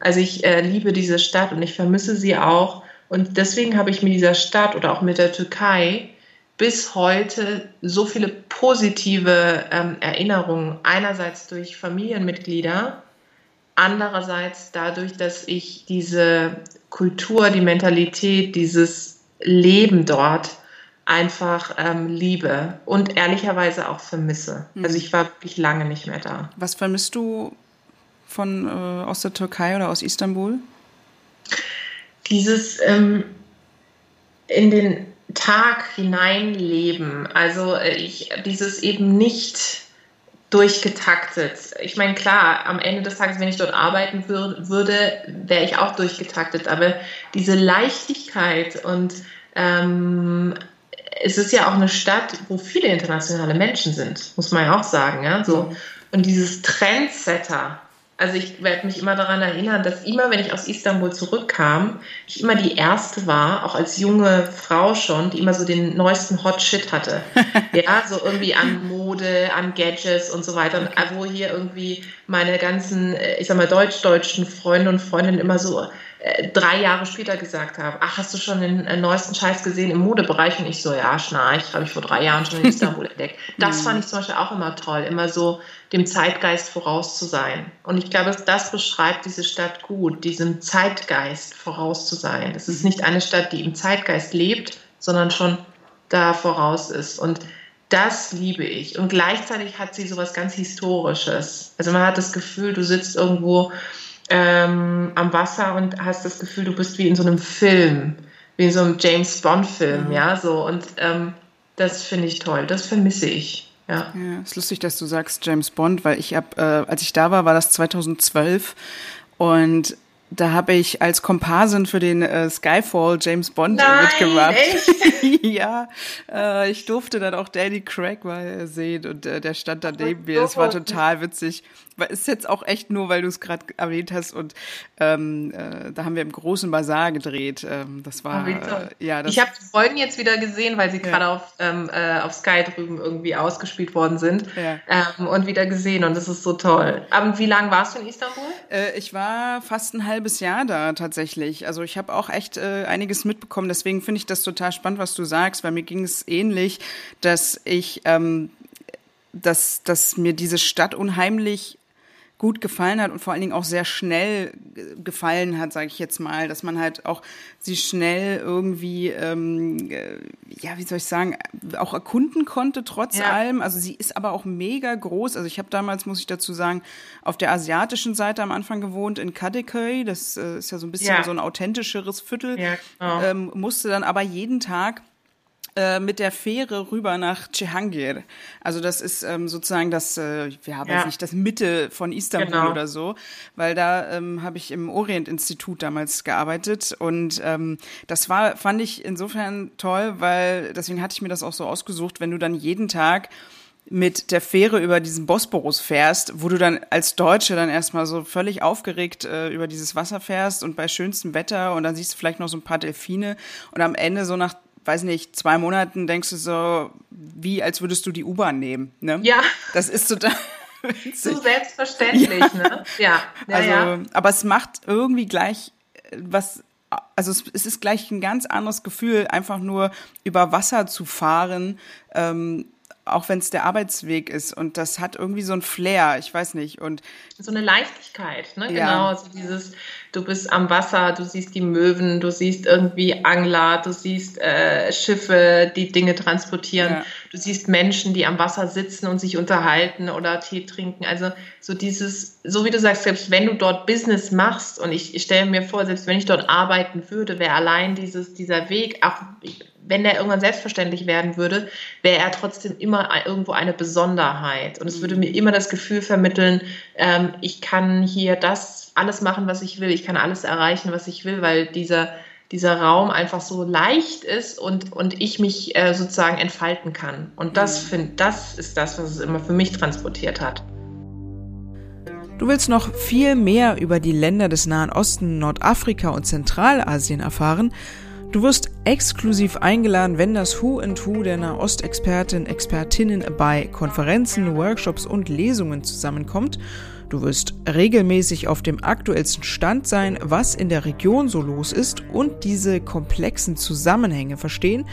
A: Also ich äh, liebe diese Stadt und ich vermisse sie auch. Und deswegen habe ich mit dieser Stadt oder auch mit der Türkei bis heute so viele positive ähm, Erinnerungen. Einerseits durch Familienmitglieder, andererseits dadurch, dass ich diese Kultur, die Mentalität, dieses Leben dort einfach ähm, liebe und ehrlicherweise auch vermisse. Mhm. Also ich war wirklich lange nicht mehr da.
B: Was vermisst du von äh, aus der Türkei oder aus Istanbul?
A: Dieses ähm, in den Tag hineinleben. Also äh, ich dieses eben nicht durchgetaktet. Ich meine, klar, am Ende des Tages, wenn ich dort arbeiten wür würde, wäre ich auch durchgetaktet. Aber diese Leichtigkeit und ähm, es ist ja auch eine Stadt, wo viele internationale Menschen sind, muss man ja auch sagen. Ja? So. Mhm. Und dieses Trendsetter, also ich werde mich immer daran erinnern, dass immer, wenn ich aus Istanbul zurückkam, ich immer die erste war, auch als junge Frau schon, die immer so den neuesten Hot Shit hatte. ja, so irgendwie an Mode, an Gadgets und so weiter. Und wo hier irgendwie meine ganzen, ich sag mal, deutsch-deutschen Freunde und Freundinnen immer so äh, drei Jahre später gesagt haben, ach, hast du schon den äh, neuesten Scheiß gesehen im Modebereich? Und ich so, ja, schnarch, habe ich vor drei Jahren schon in Istanbul entdeckt. Das mhm. fand ich zum Beispiel auch immer toll, immer so dem Zeitgeist voraus zu sein. Und ich glaube, das beschreibt diese Stadt gut, diesem Zeitgeist voraus zu sein. Es ist nicht eine Stadt, die im Zeitgeist lebt, sondern schon da voraus ist. Und das liebe ich. Und gleichzeitig hat sie sowas ganz Historisches. Also man hat das Gefühl, du sitzt irgendwo ähm, am Wasser und hast das Gefühl, du bist wie in so einem Film, wie in so einem James Bond-Film, mhm. ja, so. Und ähm, das finde ich toll, das vermisse ich. Ja.
B: ja, ist lustig, dass du sagst James Bond, weil ich habe, äh, als ich da war, war das 2012 und da habe ich als Komparsin für den äh, Skyfall James Bond
A: Nein,
B: mitgemacht.
A: Echt?
B: ja, äh, ich durfte dann auch Danny Craig mal sehen und äh, der stand da neben mir. Es war total witzig ist jetzt auch echt nur, weil du es gerade erwähnt hast und ähm, äh, da haben wir im großen Bazar gedreht. Ähm, das war oh, äh, ja.
A: Das ich habe die Folgen jetzt wieder gesehen, weil sie ja. gerade auf, ähm, äh, auf Sky drüben irgendwie ausgespielt worden sind ja. ähm, und wieder gesehen und das ist so toll. Aber wie lange warst du in Istanbul?
B: Äh, ich war fast ein halbes Jahr da tatsächlich. Also ich habe auch echt äh, einiges mitbekommen. Deswegen finde ich das total spannend, was du sagst, weil mir ging es ähnlich, dass ich ähm, dass, dass mir diese Stadt unheimlich gut gefallen hat und vor allen Dingen auch sehr schnell gefallen hat, sage ich jetzt mal, dass man halt auch sie schnell irgendwie, ähm, äh, ja, wie soll ich sagen, auch erkunden konnte trotz ja. allem. Also sie ist aber auch mega groß. Also ich habe damals, muss ich dazu sagen, auf der asiatischen Seite am Anfang gewohnt in Kadıköy. Das äh, ist ja so ein bisschen ja. so ein authentischeres Viertel. Ja, genau. ähm, musste dann aber jeden Tag äh, mit der Fähre rüber nach Cihangir. Also das ist ähm, sozusagen das, äh, ja, weiß ja. nicht, das Mitte von Istanbul genau. oder so, weil da ähm, habe ich im Orient-Institut damals gearbeitet und ähm, das war, fand ich insofern toll, weil deswegen hatte ich mir das auch so ausgesucht, wenn du dann jeden Tag mit der Fähre über diesen Bosporus fährst, wo du dann als Deutsche dann erstmal so völlig aufgeregt äh, über dieses Wasser fährst und bei schönstem Wetter und dann siehst du vielleicht noch so ein paar Delfine und am Ende so nach weiß nicht, zwei Monaten denkst du so, wie als würdest du die U-Bahn nehmen. Ne?
A: Ja.
B: Das ist total.
A: so selbstverständlich, ja. ne? Ja. ja
B: also,
A: ja.
B: aber es macht irgendwie gleich äh, was also es, es, ist gleich ein ganz anderes Gefühl, einfach nur über Wasser zu fahren, ähm, auch wenn es der Arbeitsweg ist. Und das hat irgendwie so ein Flair, ich weiß nicht. Und
A: so eine Leichtigkeit, ne? Ja. Genau, so dieses, du bist am Wasser, du siehst die Möwen, du siehst irgendwie Angler, du siehst äh, Schiffe, die Dinge transportieren, ja. du siehst Menschen, die am Wasser sitzen und sich unterhalten oder Tee trinken. Also so dieses, so wie du sagst, selbst wenn du dort Business machst und ich, ich stelle mir vor, selbst wenn ich dort arbeiten würde, wäre allein dieses, dieser Weg, auch wenn der irgendwann selbstverständlich werden würde, wäre er trotzdem immer irgendwo eine Besonderheit. Und es würde mir immer das Gefühl vermitteln, ähm, ich kann hier das alles machen, was ich will, ich kann alles erreichen, was ich will, weil dieser dieser Raum einfach so leicht ist und, und ich mich äh, sozusagen entfalten kann. Und das, mhm. find, das ist das, was es immer für mich transportiert hat.
B: Du willst noch viel mehr über die Länder des Nahen Osten, Nordafrika und Zentralasien erfahren? Du wirst exklusiv eingeladen, wenn das Who and Who der Nahostexperten, Expertinnen bei Konferenzen, Workshops und Lesungen zusammenkommt. Du wirst regelmäßig auf dem aktuellsten Stand sein, was in der Region so los ist und diese komplexen Zusammenhänge verstehen.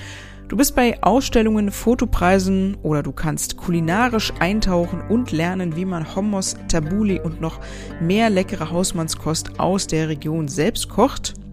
B: Du bist bei Ausstellungen, Fotopreisen oder du kannst kulinarisch eintauchen und lernen, wie man Hummus, Tabuli und noch mehr leckere Hausmannskost aus der Region selbst kocht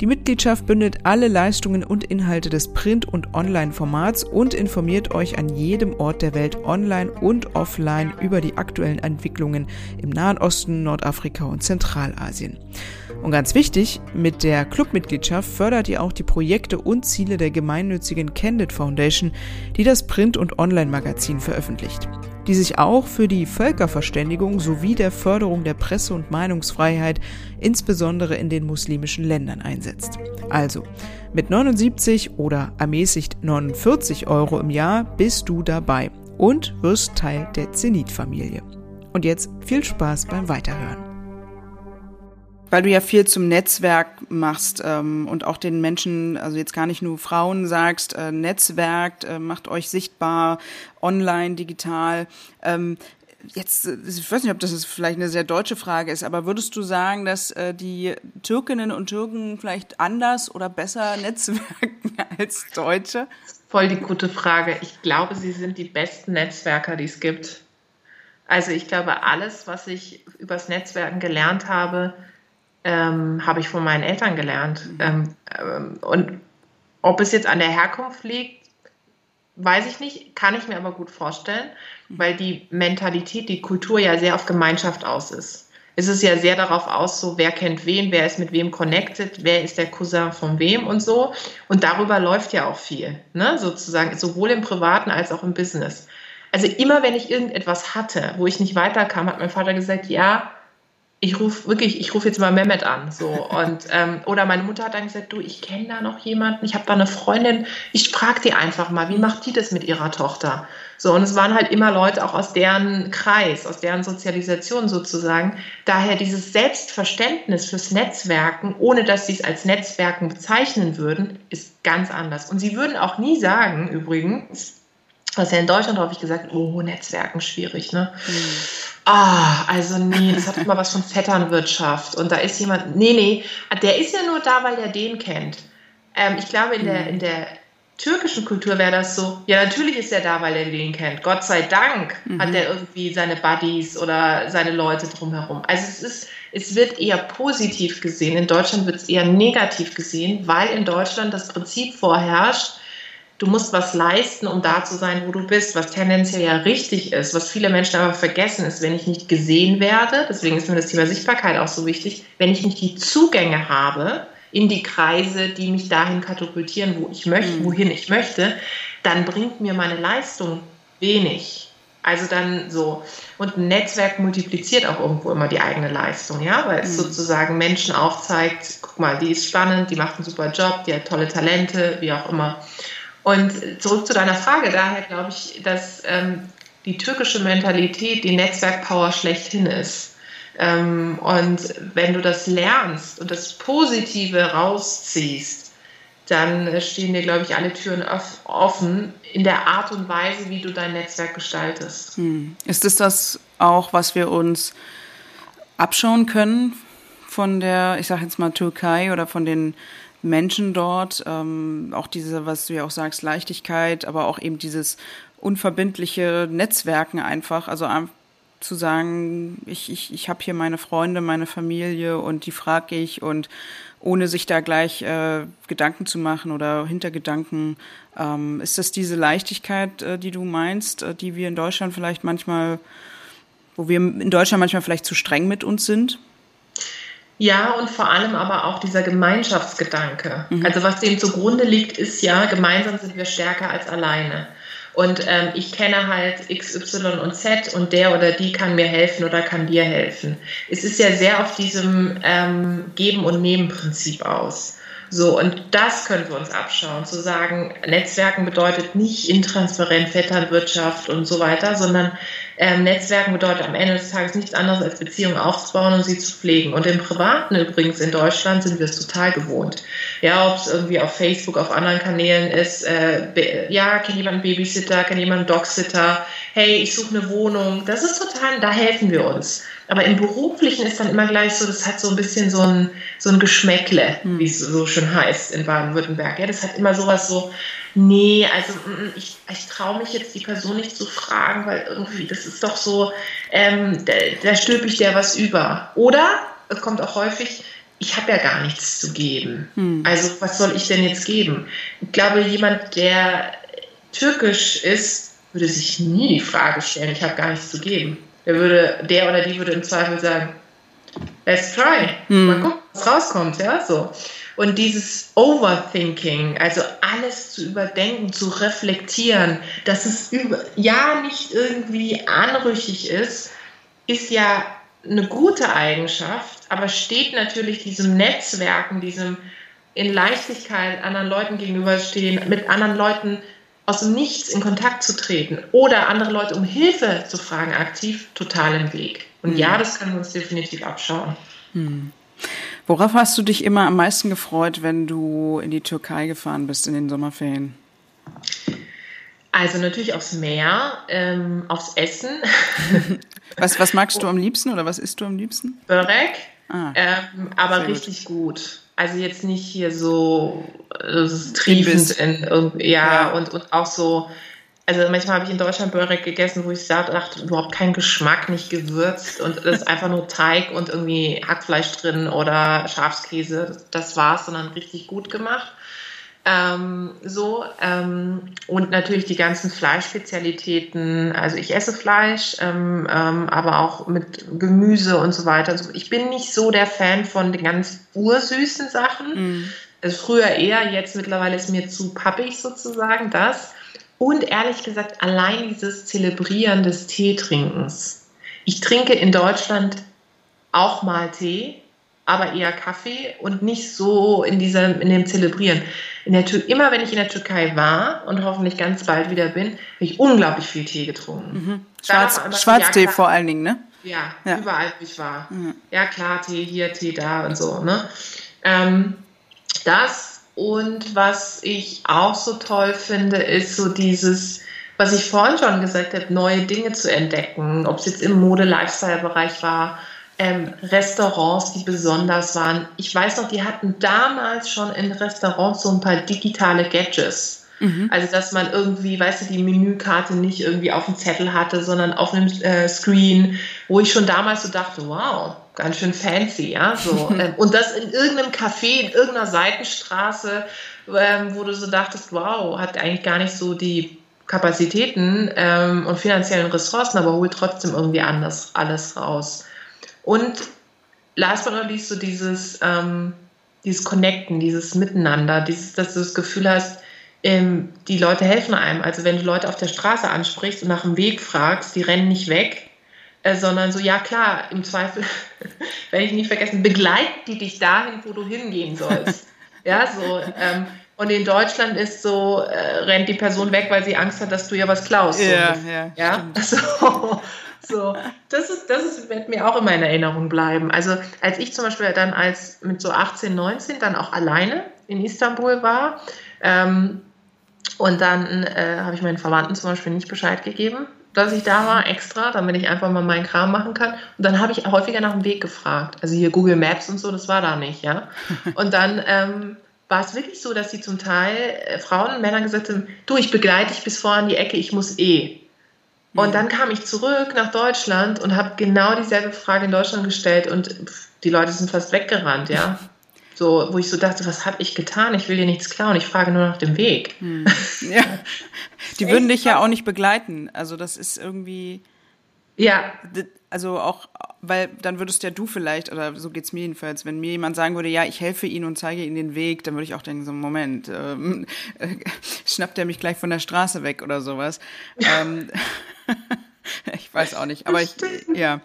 B: Die Mitgliedschaft bündelt alle Leistungen und Inhalte des Print- und Online-Formats und informiert euch an jedem Ort der Welt online und offline über die aktuellen Entwicklungen im Nahen Osten, Nordafrika und Zentralasien. Und ganz wichtig, mit der Clubmitgliedschaft fördert ihr auch die Projekte und Ziele der gemeinnützigen Candid Foundation, die das Print- und Online-Magazin veröffentlicht die sich auch für die Völkerverständigung sowie der Förderung der Presse- und Meinungsfreiheit insbesondere in den muslimischen Ländern einsetzt. Also, mit 79 oder ermäßigt 49 Euro im Jahr bist du dabei und wirst Teil der Zenit-Familie. Und jetzt viel Spaß beim Weiterhören weil du ja viel zum Netzwerk machst ähm, und auch den Menschen, also jetzt gar nicht nur Frauen sagst, äh, Netzwerk, äh, macht euch sichtbar, online, digital. Ähm, jetzt, ich weiß nicht, ob das vielleicht eine sehr deutsche Frage ist, aber würdest du sagen, dass äh, die Türkinnen und Türken vielleicht anders oder besser netzwerken als Deutsche?
A: Voll die gute Frage. Ich glaube, sie sind die besten Netzwerker, die es gibt. Also ich glaube, alles, was ich übers Netzwerken gelernt habe, ähm, habe ich von meinen Eltern gelernt. Ähm, ähm, und ob es jetzt an der Herkunft liegt, weiß ich nicht, kann ich mir aber gut vorstellen, weil die Mentalität, die Kultur ja sehr auf Gemeinschaft aus ist. Es ist ja sehr darauf aus, so wer kennt wen, wer ist mit wem connected, wer ist der Cousin von wem und so. Und darüber läuft ja auch viel, ne? sozusagen, sowohl im Privaten als auch im Business. Also immer wenn ich irgendetwas hatte, wo ich nicht weiterkam, hat mein Vater gesagt, ja, ich rufe wirklich, ich rufe jetzt mal Mehmet an. So. Und, ähm, oder meine Mutter hat dann gesagt, du, ich kenne da noch jemanden, ich habe da eine Freundin, ich frage die einfach mal, wie macht die das mit ihrer Tochter? So, und es waren halt immer Leute auch aus deren Kreis, aus deren Sozialisation sozusagen. Daher dieses Selbstverständnis fürs Netzwerken, ohne dass sie es als Netzwerken bezeichnen würden, ist ganz anders. Und sie würden auch nie sagen, übrigens, was ja in Deutschland häufig gesagt, oh, Netzwerken schwierig, ne? Mhm. Ah, also nee, das hat immer was von Vetternwirtschaft. Und da ist jemand, nee, nee, der ist ja nur da, weil er den kennt. Ähm, ich glaube, in der, mhm. in der türkischen Kultur wäre das so, ja, natürlich ist er da, weil er den kennt. Gott sei Dank mhm. hat er irgendwie seine Buddies oder seine Leute drumherum. Also es ist, es wird eher positiv gesehen. In Deutschland wird es eher negativ gesehen, weil in Deutschland das Prinzip vorherrscht, du musst was leisten, um da zu sein, wo du bist, was tendenziell ja richtig ist. Was viele Menschen aber vergessen ist, wenn ich nicht gesehen werde, deswegen ist mir das Thema Sichtbarkeit auch so wichtig, wenn ich nicht die Zugänge habe in die Kreise, die mich dahin katapultieren, wo ich möchte, mhm. wohin ich möchte, dann bringt mir meine Leistung wenig. Also dann so. Und ein Netzwerk multipliziert auch irgendwo immer die eigene Leistung, ja, weil es mhm. sozusagen Menschen aufzeigt, guck mal, die ist spannend, die macht einen super Job, die hat tolle Talente, wie auch immer. Und zurück zu deiner Frage, daher glaube ich, dass ähm, die türkische Mentalität die Netzwerkpower schlechthin ist. Ähm, und wenn du das lernst und das Positive rausziehst, dann stehen dir, glaube ich, alle Türen offen in der Art und Weise, wie du dein Netzwerk gestaltest.
B: Hm. Ist es das auch, was wir uns abschauen können von der, ich sage jetzt mal Türkei oder von den Menschen dort, ähm, auch diese, was du ja auch sagst, Leichtigkeit, aber auch eben dieses unverbindliche Netzwerken einfach, also zu sagen, ich, ich, ich habe hier meine Freunde, meine Familie und die frage ich und ohne sich da gleich äh, Gedanken zu machen oder Hintergedanken. Ähm, ist das diese Leichtigkeit, äh, die du meinst, äh, die wir in Deutschland vielleicht manchmal wo wir in Deutschland manchmal vielleicht zu streng mit uns sind?
A: Ja, und vor allem aber auch dieser Gemeinschaftsgedanke. Mhm. Also was dem zugrunde liegt, ist ja, gemeinsam sind wir stärker als alleine. Und ähm, ich kenne halt X, Y und Z und der oder die kann mir helfen oder kann dir helfen. Es ist ja sehr auf diesem ähm, Geben- und Nehmen-Prinzip aus. So, und das können wir uns abschauen, zu sagen, Netzwerken bedeutet nicht intransparent, Vetternwirtschaft und so weiter, sondern ähm, Netzwerken bedeutet am Ende des Tages nichts anderes als Beziehungen aufzubauen und sie zu pflegen. Und im Privaten übrigens in Deutschland sind wir es total gewohnt. Ja, ob es irgendwie auf Facebook, auf anderen Kanälen ist, äh, ja, kennt jemand einen Babysitter, kennt jemand einen Dogsitter, hey, ich suche eine Wohnung. Das ist total, da helfen wir uns. Aber im Beruflichen ist dann immer gleich so, das hat so ein bisschen so ein, so ein Geschmäckle, hm. wie es so schön heißt in Baden-Württemberg. Ja, das hat immer sowas so, nee, also mm, ich, ich traue mich jetzt die Person nicht zu fragen, weil irgendwie, das ist doch so, ähm, da, da stülpe ich der was über. Oder, es kommt auch häufig, ich habe ja gar nichts zu geben. Hm. Also was soll ich denn jetzt geben? Ich glaube, jemand, der türkisch ist, würde sich nie die Frage stellen, ich habe gar nichts zu geben der würde, der oder die würde im Zweifel sagen, let's try, hm. mal gucken, was rauskommt, ja, so. Und dieses Overthinking, also alles zu überdenken, zu reflektieren, dass es über, ja nicht irgendwie anrüchig ist, ist ja eine gute Eigenschaft, aber steht natürlich diesem Netzwerken, diesem in Leichtigkeit anderen Leuten gegenüberstehen, mit anderen Leuten aus dem Nichts in Kontakt zu treten oder andere Leute um Hilfe zu fragen aktiv, total im Weg. Und mhm. ja, das können wir uns definitiv abschauen. Mhm.
B: Worauf hast du dich immer am meisten gefreut, wenn du in die Türkei gefahren bist in den Sommerferien?
A: Also natürlich aufs Meer, ähm, aufs Essen.
B: was, was magst du am liebsten oder was isst du am liebsten?
A: Börek, ah, ähm, aber richtig gut. gut. Also jetzt nicht hier so äh, triefend in ja, ja, Und, und auch so, also manchmal habe ich in Deutschland Börek gegessen, wo ich dachte, überhaupt kein Geschmack, nicht gewürzt und es ist einfach nur Teig und irgendwie Hackfleisch drin oder Schafskäse. Das war's, sondern richtig gut gemacht. Ähm, so ähm, und natürlich die ganzen Fleischspezialitäten. Also ich esse Fleisch, ähm, ähm, aber auch mit Gemüse und so weiter. Also ich bin nicht so der Fan von den ganz ursüßen Sachen. Mm. Also früher eher, jetzt mittlerweile ist mir zu pappig sozusagen das. Und ehrlich gesagt, allein dieses Zelebrieren des Teetrinkens. Ich trinke in Deutschland auch mal Tee, aber eher Kaffee und nicht so in, dieser, in dem Zelebrieren. In der Tür, immer wenn ich in der Türkei war und hoffentlich ganz bald wieder bin, habe ich unglaublich viel Tee getrunken.
B: Mhm. Schwarz, Schwarztee ja, vor allen Dingen, ne?
A: Ja, ja. überall, wo ich war. Mhm. Ja, klar, Tee hier, Tee da und so, ne? Ähm, das und was ich auch so toll finde, ist so dieses, was ich vorhin schon gesagt habe, neue Dinge zu entdecken, ob es jetzt im Mode-Lifestyle-Bereich war ähm, Restaurants, die besonders waren. Ich weiß noch, die hatten damals schon in Restaurants so ein paar digitale Gadgets. Mhm. Also, dass man irgendwie, weißt du, die Menükarte nicht irgendwie auf dem Zettel hatte, sondern auf einem äh, Screen, wo ich schon damals so dachte, wow, ganz schön fancy, ja, so. ähm, und das in irgendeinem Café, in irgendeiner Seitenstraße, ähm, wo du so dachtest, wow, hat eigentlich gar nicht so die Kapazitäten ähm, und finanziellen Ressourcen, aber holt trotzdem irgendwie anders alles raus. Und last but not least so dieses, ähm, dieses Connecten, dieses Miteinander, dieses, dass du das Gefühl hast, ähm, die Leute helfen einem. Also wenn du Leute auf der Straße ansprichst und nach dem Weg fragst, die rennen nicht weg, äh, sondern so, ja klar, im Zweifel, werde ich nicht vergessen, begleiten die dich dahin, wo du hingehen sollst. ja, so. Ähm, und in Deutschland ist so, äh, rennt die Person weg, weil sie Angst hat, dass du ihr was klaust.
B: Ja, so. ja.
A: ja? So, so, das ist, das ist, wird mir auch immer in Erinnerung bleiben. Also als ich zum Beispiel dann als mit so 18, 19 dann auch alleine in Istanbul war ähm, und dann äh, habe ich meinen Verwandten zum Beispiel nicht Bescheid gegeben, dass ich da war, extra, damit ich einfach mal meinen Kram machen kann. Und dann habe ich häufiger nach dem Weg gefragt. Also hier Google Maps und so, das war da nicht, ja. Und dann ähm, war es wirklich so, dass sie zum Teil äh, Frauen und Männer gesagt haben, du, ich begleite dich bis vor an die Ecke, ich muss eh. Und dann kam ich zurück nach Deutschland und habe genau dieselbe Frage in Deutschland gestellt und die Leute sind fast weggerannt, ja. So, wo ich so dachte, was habe ich getan? Ich will dir nichts klauen, ich frage nur nach dem Weg. Hm.
B: Ja. Die würden dich ja auch nicht begleiten. Also das ist irgendwie.
A: Ja.
B: Also auch, weil dann würdest ja du vielleicht, oder so geht's mir jedenfalls, wenn mir jemand sagen würde, ja, ich helfe Ihnen und zeige Ihnen den Weg, dann würde ich auch denken, so, Moment, ähm, äh, schnappt er mich gleich von der Straße weg oder sowas. ähm, ich weiß auch nicht, aber ich, ja.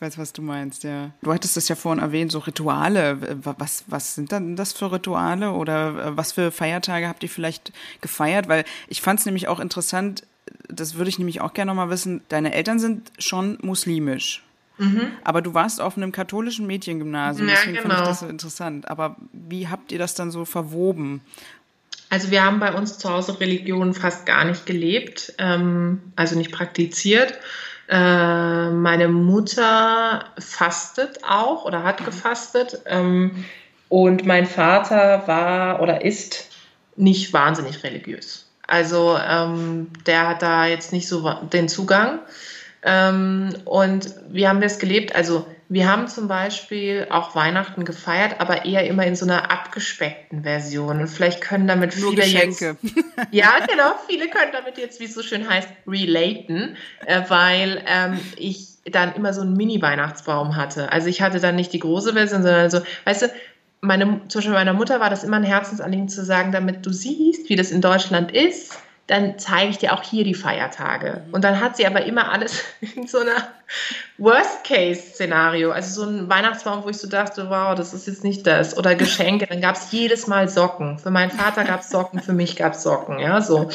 B: Ich weiß, was du meinst, ja. Du hattest es ja vorhin erwähnt, so Rituale. Was, was sind dann das für Rituale oder äh, was für Feiertage habt ihr vielleicht gefeiert? Weil ich fand es nämlich auch interessant, das würde ich nämlich auch gerne nochmal wissen, deine Eltern sind schon muslimisch. Mhm. Aber du warst auf einem katholischen Mädchengymnasium, ja, deswegen genau. fand ich genau. das so interessant. Aber wie habt ihr das dann so verwoben?
A: Also wir haben bei uns zu Hause Religion fast gar nicht gelebt, ähm, also nicht praktiziert. Äh, meine Mutter fastet auch oder hat mhm. gefastet. Ähm, und mein Vater war oder ist nicht wahnsinnig religiös. Also ähm, der hat da jetzt nicht so den Zugang. Ähm, und wir haben das gelebt. Also wir haben zum Beispiel auch Weihnachten gefeiert, aber eher immer in so einer abgespeckten Version. Und vielleicht können damit
B: Nur viele Geschenke.
A: jetzt. Ja, genau, viele können damit jetzt, wie es so schön heißt, relaten, äh, weil ähm, ich dann immer so einen Mini-Weihnachtsbaum hatte. Also ich hatte dann nicht die große Version, sondern so, weißt du, meine, zum Beispiel meiner Mutter war das immer ein Herzensanliegen zu sagen, damit du siehst, wie das in Deutschland ist dann zeige ich dir auch hier die Feiertage. Mhm. Und dann hat sie aber immer alles in so einer Worst-Case-Szenario. Also so ein Weihnachtsbaum, wo ich so dachte, wow, das ist jetzt nicht das. Oder Geschenke. Dann gab es jedes Mal Socken. Für meinen Vater gab es Socken, für mich gab es Socken. Ja, so.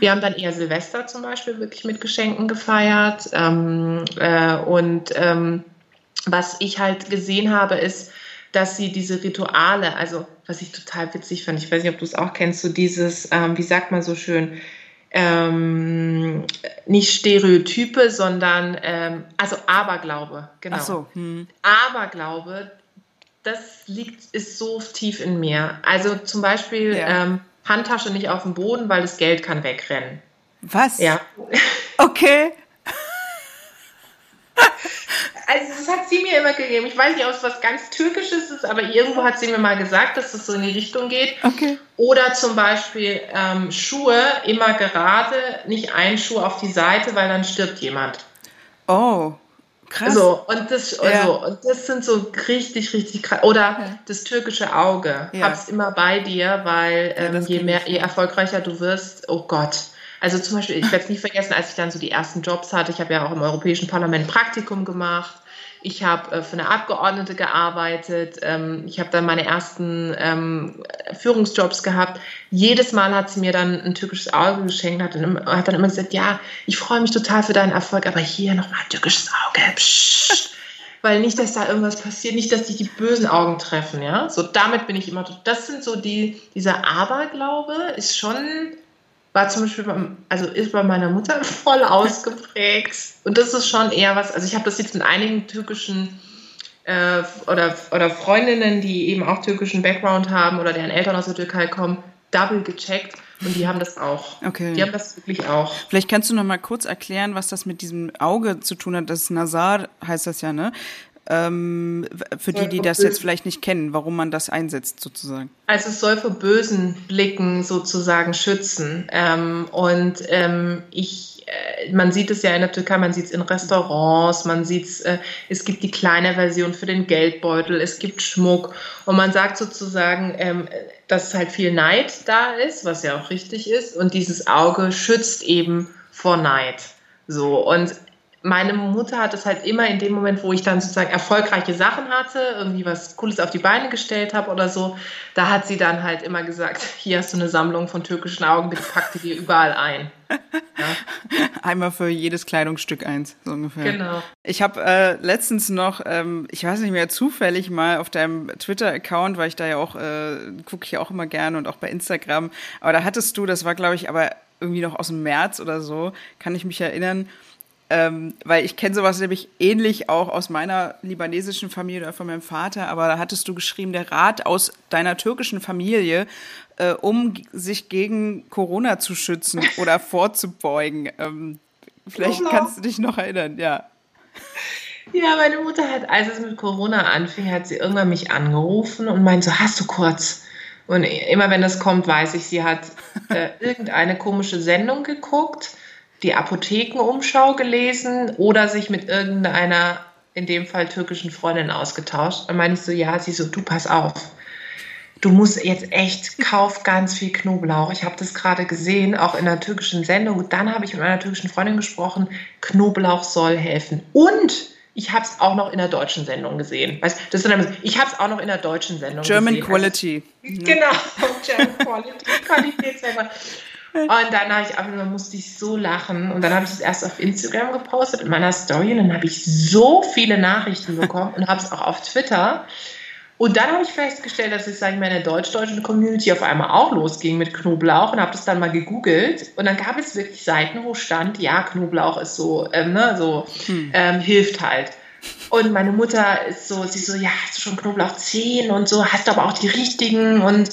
A: Wir haben dann eher Silvester zum Beispiel wirklich mit Geschenken gefeiert. Ähm, äh, und ähm, was ich halt gesehen habe, ist, dass sie diese Rituale, also was ich total witzig fand, ich weiß nicht, ob du es auch kennst, so dieses, ähm, wie sagt man so schön, ähm, nicht Stereotype, sondern ähm, also Aberglaube, genau. Ach so. Hm. Aberglaube, das liegt, ist so tief in mir. Also zum Beispiel ja. ähm, Handtasche nicht auf dem Boden, weil das Geld kann wegrennen.
B: Was?
A: Ja.
B: Okay.
A: Also das hat sie mir immer gegeben. Ich weiß nicht, ob es was ganz Türkisches ist, aber irgendwo hat sie mir mal gesagt, dass das so in die Richtung geht.
B: Okay.
A: Oder zum Beispiel ähm, Schuhe immer gerade, nicht ein Schuh auf die Seite, weil dann stirbt jemand.
B: Oh, krass.
A: So, und das, ja. also, und das sind so richtig, richtig krass. Oder ja. das türkische Auge. Ja. Hab's immer bei dir, weil ähm, je mehr, je erfolgreicher du wirst, oh Gott. Also zum Beispiel, ich werde es nie vergessen, als ich dann so die ersten Jobs hatte. Ich habe ja auch im Europäischen Parlament Praktikum gemacht. Ich habe äh, für eine Abgeordnete gearbeitet. Ähm, ich habe dann meine ersten ähm, Führungsjobs gehabt. Jedes Mal hat sie mir dann ein türkisches Auge geschenkt, hat dann, hat dann immer gesagt, ja, ich freue mich total für deinen Erfolg, aber hier nochmal ein türkisches Auge. Psst. Weil nicht, dass da irgendwas passiert, nicht, dass dich die bösen Augen treffen, ja. So, damit bin ich immer, das sind so die, dieser Aberglaube ist schon war zum Beispiel, beim, also ist bei meiner Mutter voll ausgeprägt. Und das ist schon eher was, also ich habe das jetzt mit einigen türkischen äh, oder, oder Freundinnen, die eben auch türkischen Background haben oder deren Eltern aus der Türkei kommen, double gecheckt. Und die haben das auch.
B: Okay.
A: Die haben das wirklich auch.
B: Vielleicht kannst du noch mal kurz erklären, was das mit diesem Auge zu tun hat. Das Nazar heißt das ja, ne? Ähm, für die, die das jetzt vielleicht nicht kennen, warum man das einsetzt sozusagen?
A: Also es soll vor bösen Blicken sozusagen schützen. Ähm, und ähm, ich, äh, man sieht es ja in der Türkei, man sieht es in Restaurants, man sieht es, äh, es gibt die kleine Version für den Geldbeutel, es gibt Schmuck und man sagt sozusagen, ähm, dass halt viel Neid da ist, was ja auch richtig ist und dieses Auge schützt eben vor Neid. So, und meine Mutter hat es halt immer in dem Moment, wo ich dann sozusagen erfolgreiche Sachen hatte, irgendwie was Cooles auf die Beine gestellt habe oder so, da hat sie dann halt immer gesagt, hier hast du eine Sammlung von türkischen Augen, bitte pack die dir überall ein.
B: Ja. Einmal für jedes Kleidungsstück eins, so ungefähr.
A: Genau.
B: Ich habe äh, letztens noch, ähm, ich weiß nicht mehr, zufällig mal auf deinem Twitter-Account, weil ich da ja auch, äh, gucke ich ja auch immer gerne und auch bei Instagram, aber da hattest du, das war glaube ich aber irgendwie noch aus dem März oder so, kann ich mich erinnern, ähm, weil ich kenne sowas nämlich ähnlich auch aus meiner libanesischen Familie oder von meinem Vater, aber da hattest du geschrieben, der Rat aus deiner türkischen Familie, äh, um sich gegen Corona zu schützen oder vorzubeugen. Ähm, vielleicht genau. kannst du dich noch erinnern, ja.
A: Ja, meine Mutter hat, als es mit Corona anfing, hat sie irgendwann mich angerufen und meinte so, hast du kurz? Und immer wenn das kommt, weiß ich, sie hat äh, irgendeine komische Sendung geguckt die Apothekenumschau gelesen oder sich mit irgendeiner, in dem Fall türkischen Freundin ausgetauscht. Dann meine ich so, ja, sie so, du pass auf. Du musst jetzt echt, kauf ganz viel Knoblauch. Ich habe das gerade gesehen, auch in einer türkischen Sendung. Dann habe ich mit meiner türkischen Freundin gesprochen, Knoblauch soll helfen. Und ich habe es auch noch in der deutschen Sendung gesehen. Weißt, das ist dann, ich habe es auch noch in der deutschen Sendung
B: German
A: gesehen.
B: Quality.
A: Also, genau, German Quality, Qualitätsmerkmal. Und dann habe ich einfach, dann musste ich so lachen. Und dann habe ich es erst auf Instagram gepostet in meiner Story. Und dann habe ich so viele Nachrichten bekommen und habe es auch auf Twitter. Und dann habe ich festgestellt, dass es, sage ich mal, in der deutsch-deutschen Community auf einmal auch losging mit Knoblauch und habe das dann mal gegoogelt. Und dann gab es wirklich Seiten, wo stand, ja, Knoblauch ist so, ähm, ne, so hm. ähm, hilft halt. Und meine Mutter ist so, sie so, ja, hast du schon Knoblauchzehen und so, hast du aber auch die richtigen und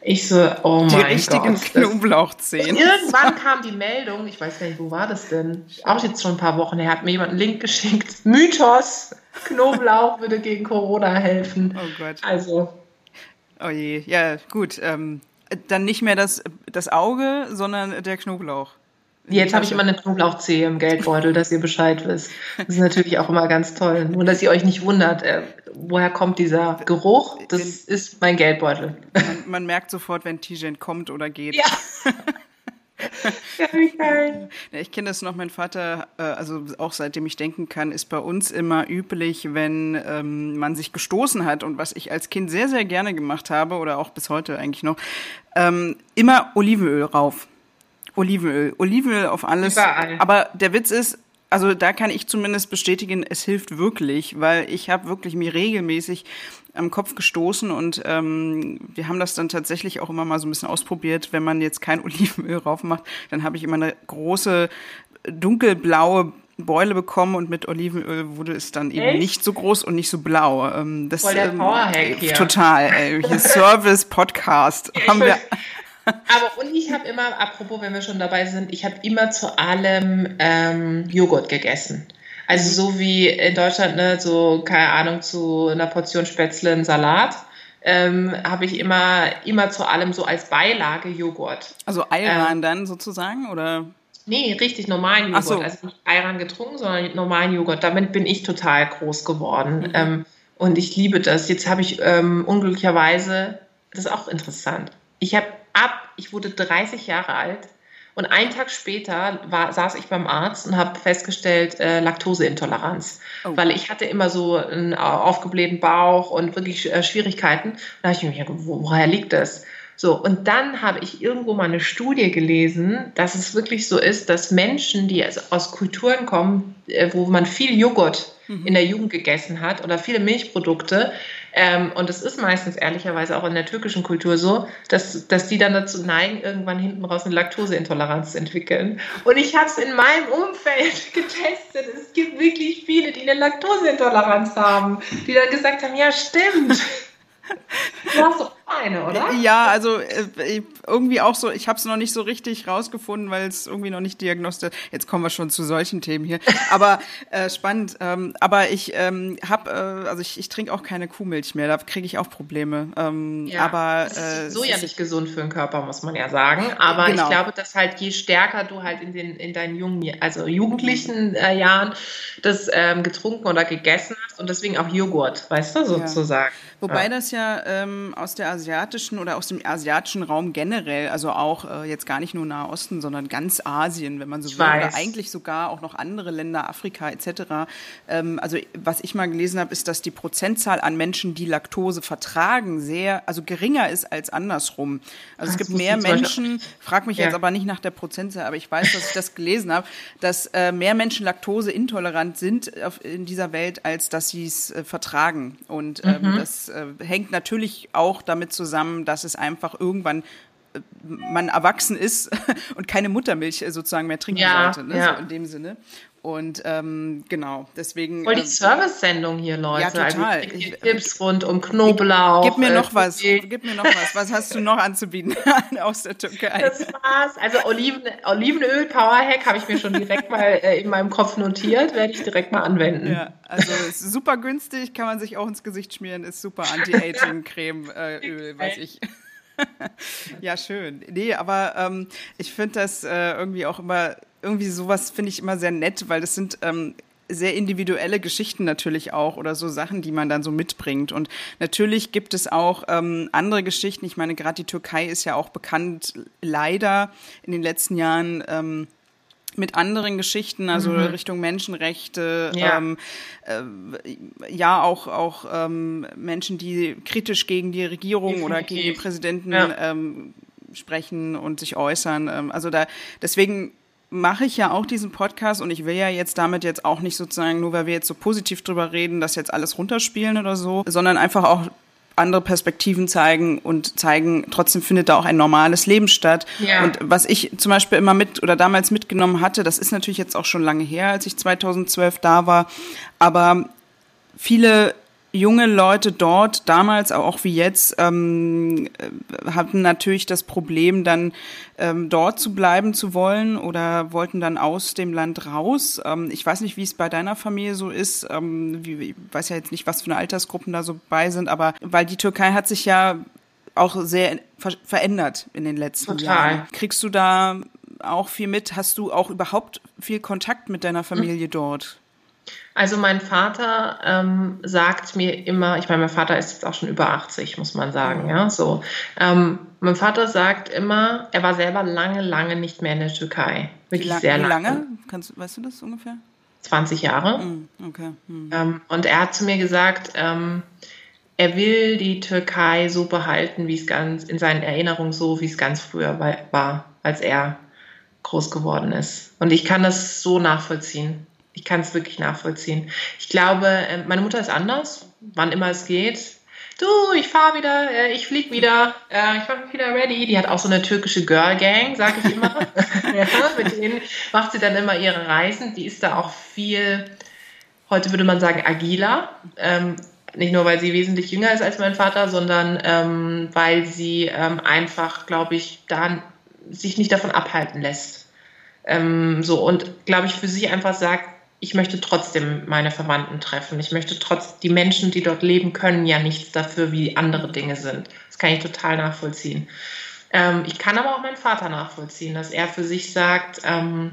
A: ich so, oh
B: die
A: mein
B: richtigen
A: Gott.
B: Knoblauchzehen.
A: Und irgendwann kam die Meldung, ich weiß gar nicht, wo war das denn? Auch jetzt schon ein paar Wochen her, hat mir jemand einen Link geschickt. Mythos, Knoblauch würde gegen Corona helfen.
B: Oh Gott.
A: Also.
B: Oh je, ja, gut. Ähm, dann nicht mehr das, das Auge, sondern der Knoblauch.
A: Jetzt habe ich immer eine Knoblauchzehe im Geldbeutel, dass ihr Bescheid wisst. Das ist natürlich auch immer ganz toll. Nur, dass ihr euch nicht wundert, äh, woher kommt dieser Geruch? Das wenn, ist mein Geldbeutel.
B: Man, man, merkt sofort, wenn Tijen kommt oder geht.
A: Ja. ja, wie geil.
B: Ich kenne das noch, mein Vater, äh, also auch seitdem ich denken kann, ist bei uns immer üblich, wenn ähm, man sich gestoßen hat und was ich als Kind sehr, sehr gerne gemacht habe oder auch bis heute eigentlich noch, ähm, immer Olivenöl rauf. Olivenöl. Olivenöl auf alles.
A: Überall.
B: Aber der Witz ist, also da kann ich zumindest bestätigen, es hilft wirklich, weil ich habe wirklich mir regelmäßig am Kopf gestoßen und ähm, wir haben das dann tatsächlich auch immer mal so ein bisschen ausprobiert. Wenn man jetzt kein Olivenöl drauf macht, dann habe ich immer eine große dunkelblaue Beule bekommen und mit Olivenöl wurde es dann eben
A: Echt?
B: nicht so groß und nicht so blau. Ähm, das,
A: Voll der
B: ähm,
A: Powerhack hier.
B: Total. Äh, hier Service Podcast
A: ich
B: haben wir.
A: Aber und ich habe immer, apropos, wenn wir schon dabei sind, ich habe immer zu allem ähm, Joghurt gegessen. Also so wie in Deutschland, ne, so, keine Ahnung, zu einer Portion Spätzle einen Salat, ähm, habe ich immer, immer zu allem so als Beilage Joghurt.
B: Also Ayran dann sozusagen oder?
A: Nee, richtig normalen Joghurt.
B: so.
A: Also nicht Ayran getrunken, sondern normalen Joghurt. Damit bin ich total groß geworden.
B: Mhm.
A: Ähm, und ich liebe das. Jetzt habe ich ähm, unglücklicherweise, das ist auch interessant. Ich habe ab, ich wurde 30 Jahre alt und einen Tag später war, saß ich beim Arzt und habe festgestellt, äh, Laktoseintoleranz.
B: Oh.
A: Weil ich hatte immer so einen aufgeblähten Bauch und wirklich äh, Schwierigkeiten. Da habe ich mir gedacht, wo, woher liegt das? So, und dann habe ich irgendwo mal eine Studie gelesen, dass es wirklich so ist, dass Menschen, die also aus Kulturen kommen, äh, wo man viel Joghurt in der Jugend gegessen hat oder viele Milchprodukte, ähm, und es ist meistens ehrlicherweise auch in der türkischen Kultur so, dass, dass die dann dazu neigen, irgendwann hinten raus eine Laktoseintoleranz zu entwickeln. Und ich habe es in meinem Umfeld getestet. Es gibt wirklich viele, die eine Laktoseintoleranz haben, die dann gesagt haben, ja stimmt. Du hast doch eine, oder?
B: Ja, also äh, irgendwie auch so, ich habe es noch nicht so richtig rausgefunden, weil es irgendwie noch nicht diagnostiziert. Jetzt kommen wir schon zu solchen Themen hier. Aber äh, spannend. Ähm, aber ich ähm, habe, äh, also ich, ich trinke auch keine Kuhmilch mehr, da kriege ich auch Probleme. Ähm,
A: Ja,
B: aber
A: das
B: äh,
A: ist so ja nicht gesund für den Körper, muss man ja sagen. Aber
B: Genau.
A: ich glaube, dass halt je stärker du halt in den in deinen jungen, also jugendlichen äh, Jahren das ähm, getrunken oder gegessen hast und deswegen auch Joghurt, weißt du, sozusagen.
B: Wobei
A: ja.
B: das ja ähm, aus der asiatischen oder aus dem asiatischen Raum generell, also auch äh, jetzt gar nicht nur Nahe Osten, sondern ganz Asien, wenn man so
A: Ich
B: will, oder
A: weiß.
B: eigentlich sogar auch noch andere Länder, Afrika etc. Ähm, also was ich mal gelesen habe, ist, dass die Prozentzahl an Menschen, die Laktose vertragen, sehr, also geringer ist als andersrum. Also es
A: Das
B: gibt
A: wusste
B: mehr Menschen, frag mich
A: Ja.
B: jetzt aber nicht nach der Prozentzahl, aber ich weiß, dass ich das gelesen habe, dass äh, mehr Menschen laktoseintolerant sind auf, in dieser Welt, als dass sie es äh, vertragen. Und ähm,
A: Mhm.
B: das äh, hängt natürlich auch damit zusammen, dass es einfach irgendwann äh, man erwachsen ist und keine Muttermilch äh, sozusagen mehr trinken
A: Ja,
B: sollte, ne?
A: ja.
B: so in dem Sinne. Und ähm, genau, deswegen.
A: Voll die
B: ähm,
A: Service-Sendung hier, Leute.
B: Ja, total.
A: Also, ich Tipps rund um Knoblauch.
B: Gib mir
A: äh,
B: noch was.
A: Kuchen.
B: Gib mir noch was. Was hast du noch anzubieten aus der Türkei?
A: Das war's. Also Oliven, Olivenöl Powerhack habe ich mir schon direkt mal äh, in meinem Kopf notiert, werde ich direkt mal anwenden.
B: Ja, also ist super günstig, kann man sich auch ins Gesicht schmieren, ist super Anti-Aging-Creme, äh, Öl, weiß ich. ja, schön. Nee, aber ähm, ich finde das äh, irgendwie auch immer irgendwie sowas finde ich immer sehr nett, weil das sind ähm, sehr individuelle Geschichten natürlich auch oder so Sachen, die man dann so mitbringt. Und natürlich gibt es auch ähm, andere Geschichten. Ich meine, gerade die Türkei ist ja auch bekannt, leider in den letzten Jahren. Ähm, mit anderen Geschichten, also mhm. Richtung Menschenrechte, ja, ähm, äh, ja auch, auch ähm, Menschen, die kritisch gegen die Regierung Definitiv. oder gegen den Präsidenten ja. ähm, sprechen und sich äußern. Ähm, also da deswegen mache ich ja auch diesen Podcast und ich will ja jetzt damit jetzt auch nicht sozusagen, nur weil wir jetzt so positiv drüber reden, das jetzt alles runterspielen oder so, sondern einfach auch andere Perspektiven zeigen und zeigen, trotzdem findet da auch ein normales Leben statt. Ja. Und was ich zum Beispiel immer mit oder damals mitgenommen hatte, das ist natürlich jetzt auch schon lange her, als ich 2012 da war, aber viele junge Leute dort, damals auch wie jetzt, ähm, äh, hatten natürlich das Problem, dann ähm, dort zu bleiben zu wollen oder wollten dann aus dem Land raus. Ähm, ich weiß nicht, wie es bei deiner Familie so ist. Ähm, wie, ich weiß ja jetzt nicht, was für eine Altersgruppen da so bei sind, aber weil die Türkei hat sich ja auch sehr ver verändert in den letzten Total. Jahren. Kriegst du da auch viel mit? Hast du auch überhaupt viel Kontakt mit deiner Familie hm. dort?
A: Also mein Vater ähm, sagt mir immer, ich meine, mein Vater ist jetzt auch schon über 80, muss man sagen, ja, so. Ähm, mein Vater sagt immer, er war selber lange, lange nicht mehr in der Türkei.
B: Wirklich wie sehr lange. Wie lange? Kannst, weißt du das ungefähr?
A: 20 Jahre. Mm, okay. Mm. Ähm, und er hat zu mir gesagt, ähm, er will die Türkei so behalten, wie es ganz in seinen Erinnerungen so, wie es ganz früher war, als er groß geworden ist. Und ich kann das so nachvollziehen. Ich kann es wirklich nachvollziehen. Ich glaube, ähm, meine Mutter ist anders, wann immer es geht. Du, ich fahre wieder, äh, ich fliege wieder, äh, ich mache mich wieder ready. Die hat auch so eine türkische Girl Gang, sage ich immer. ja, mit denen macht sie dann immer ihre Reisen. Die ist da auch viel, heute würde man sagen, agiler. Ähm, nicht nur, weil sie wesentlich jünger ist als mein Vater, sondern ähm, weil sie einfach, glaube ich, da sich nicht davon abhalten lässt. So und glaube ich für sich einfach sagt, ich möchte trotzdem meine Verwandten treffen. Ich möchte trotz, die Menschen, die dort leben, können ja nichts dafür, wie andere Dinge sind. Das kann ich total nachvollziehen. Ähm, ich kann aber auch meinen Vater nachvollziehen, dass er für sich sagt, ähm,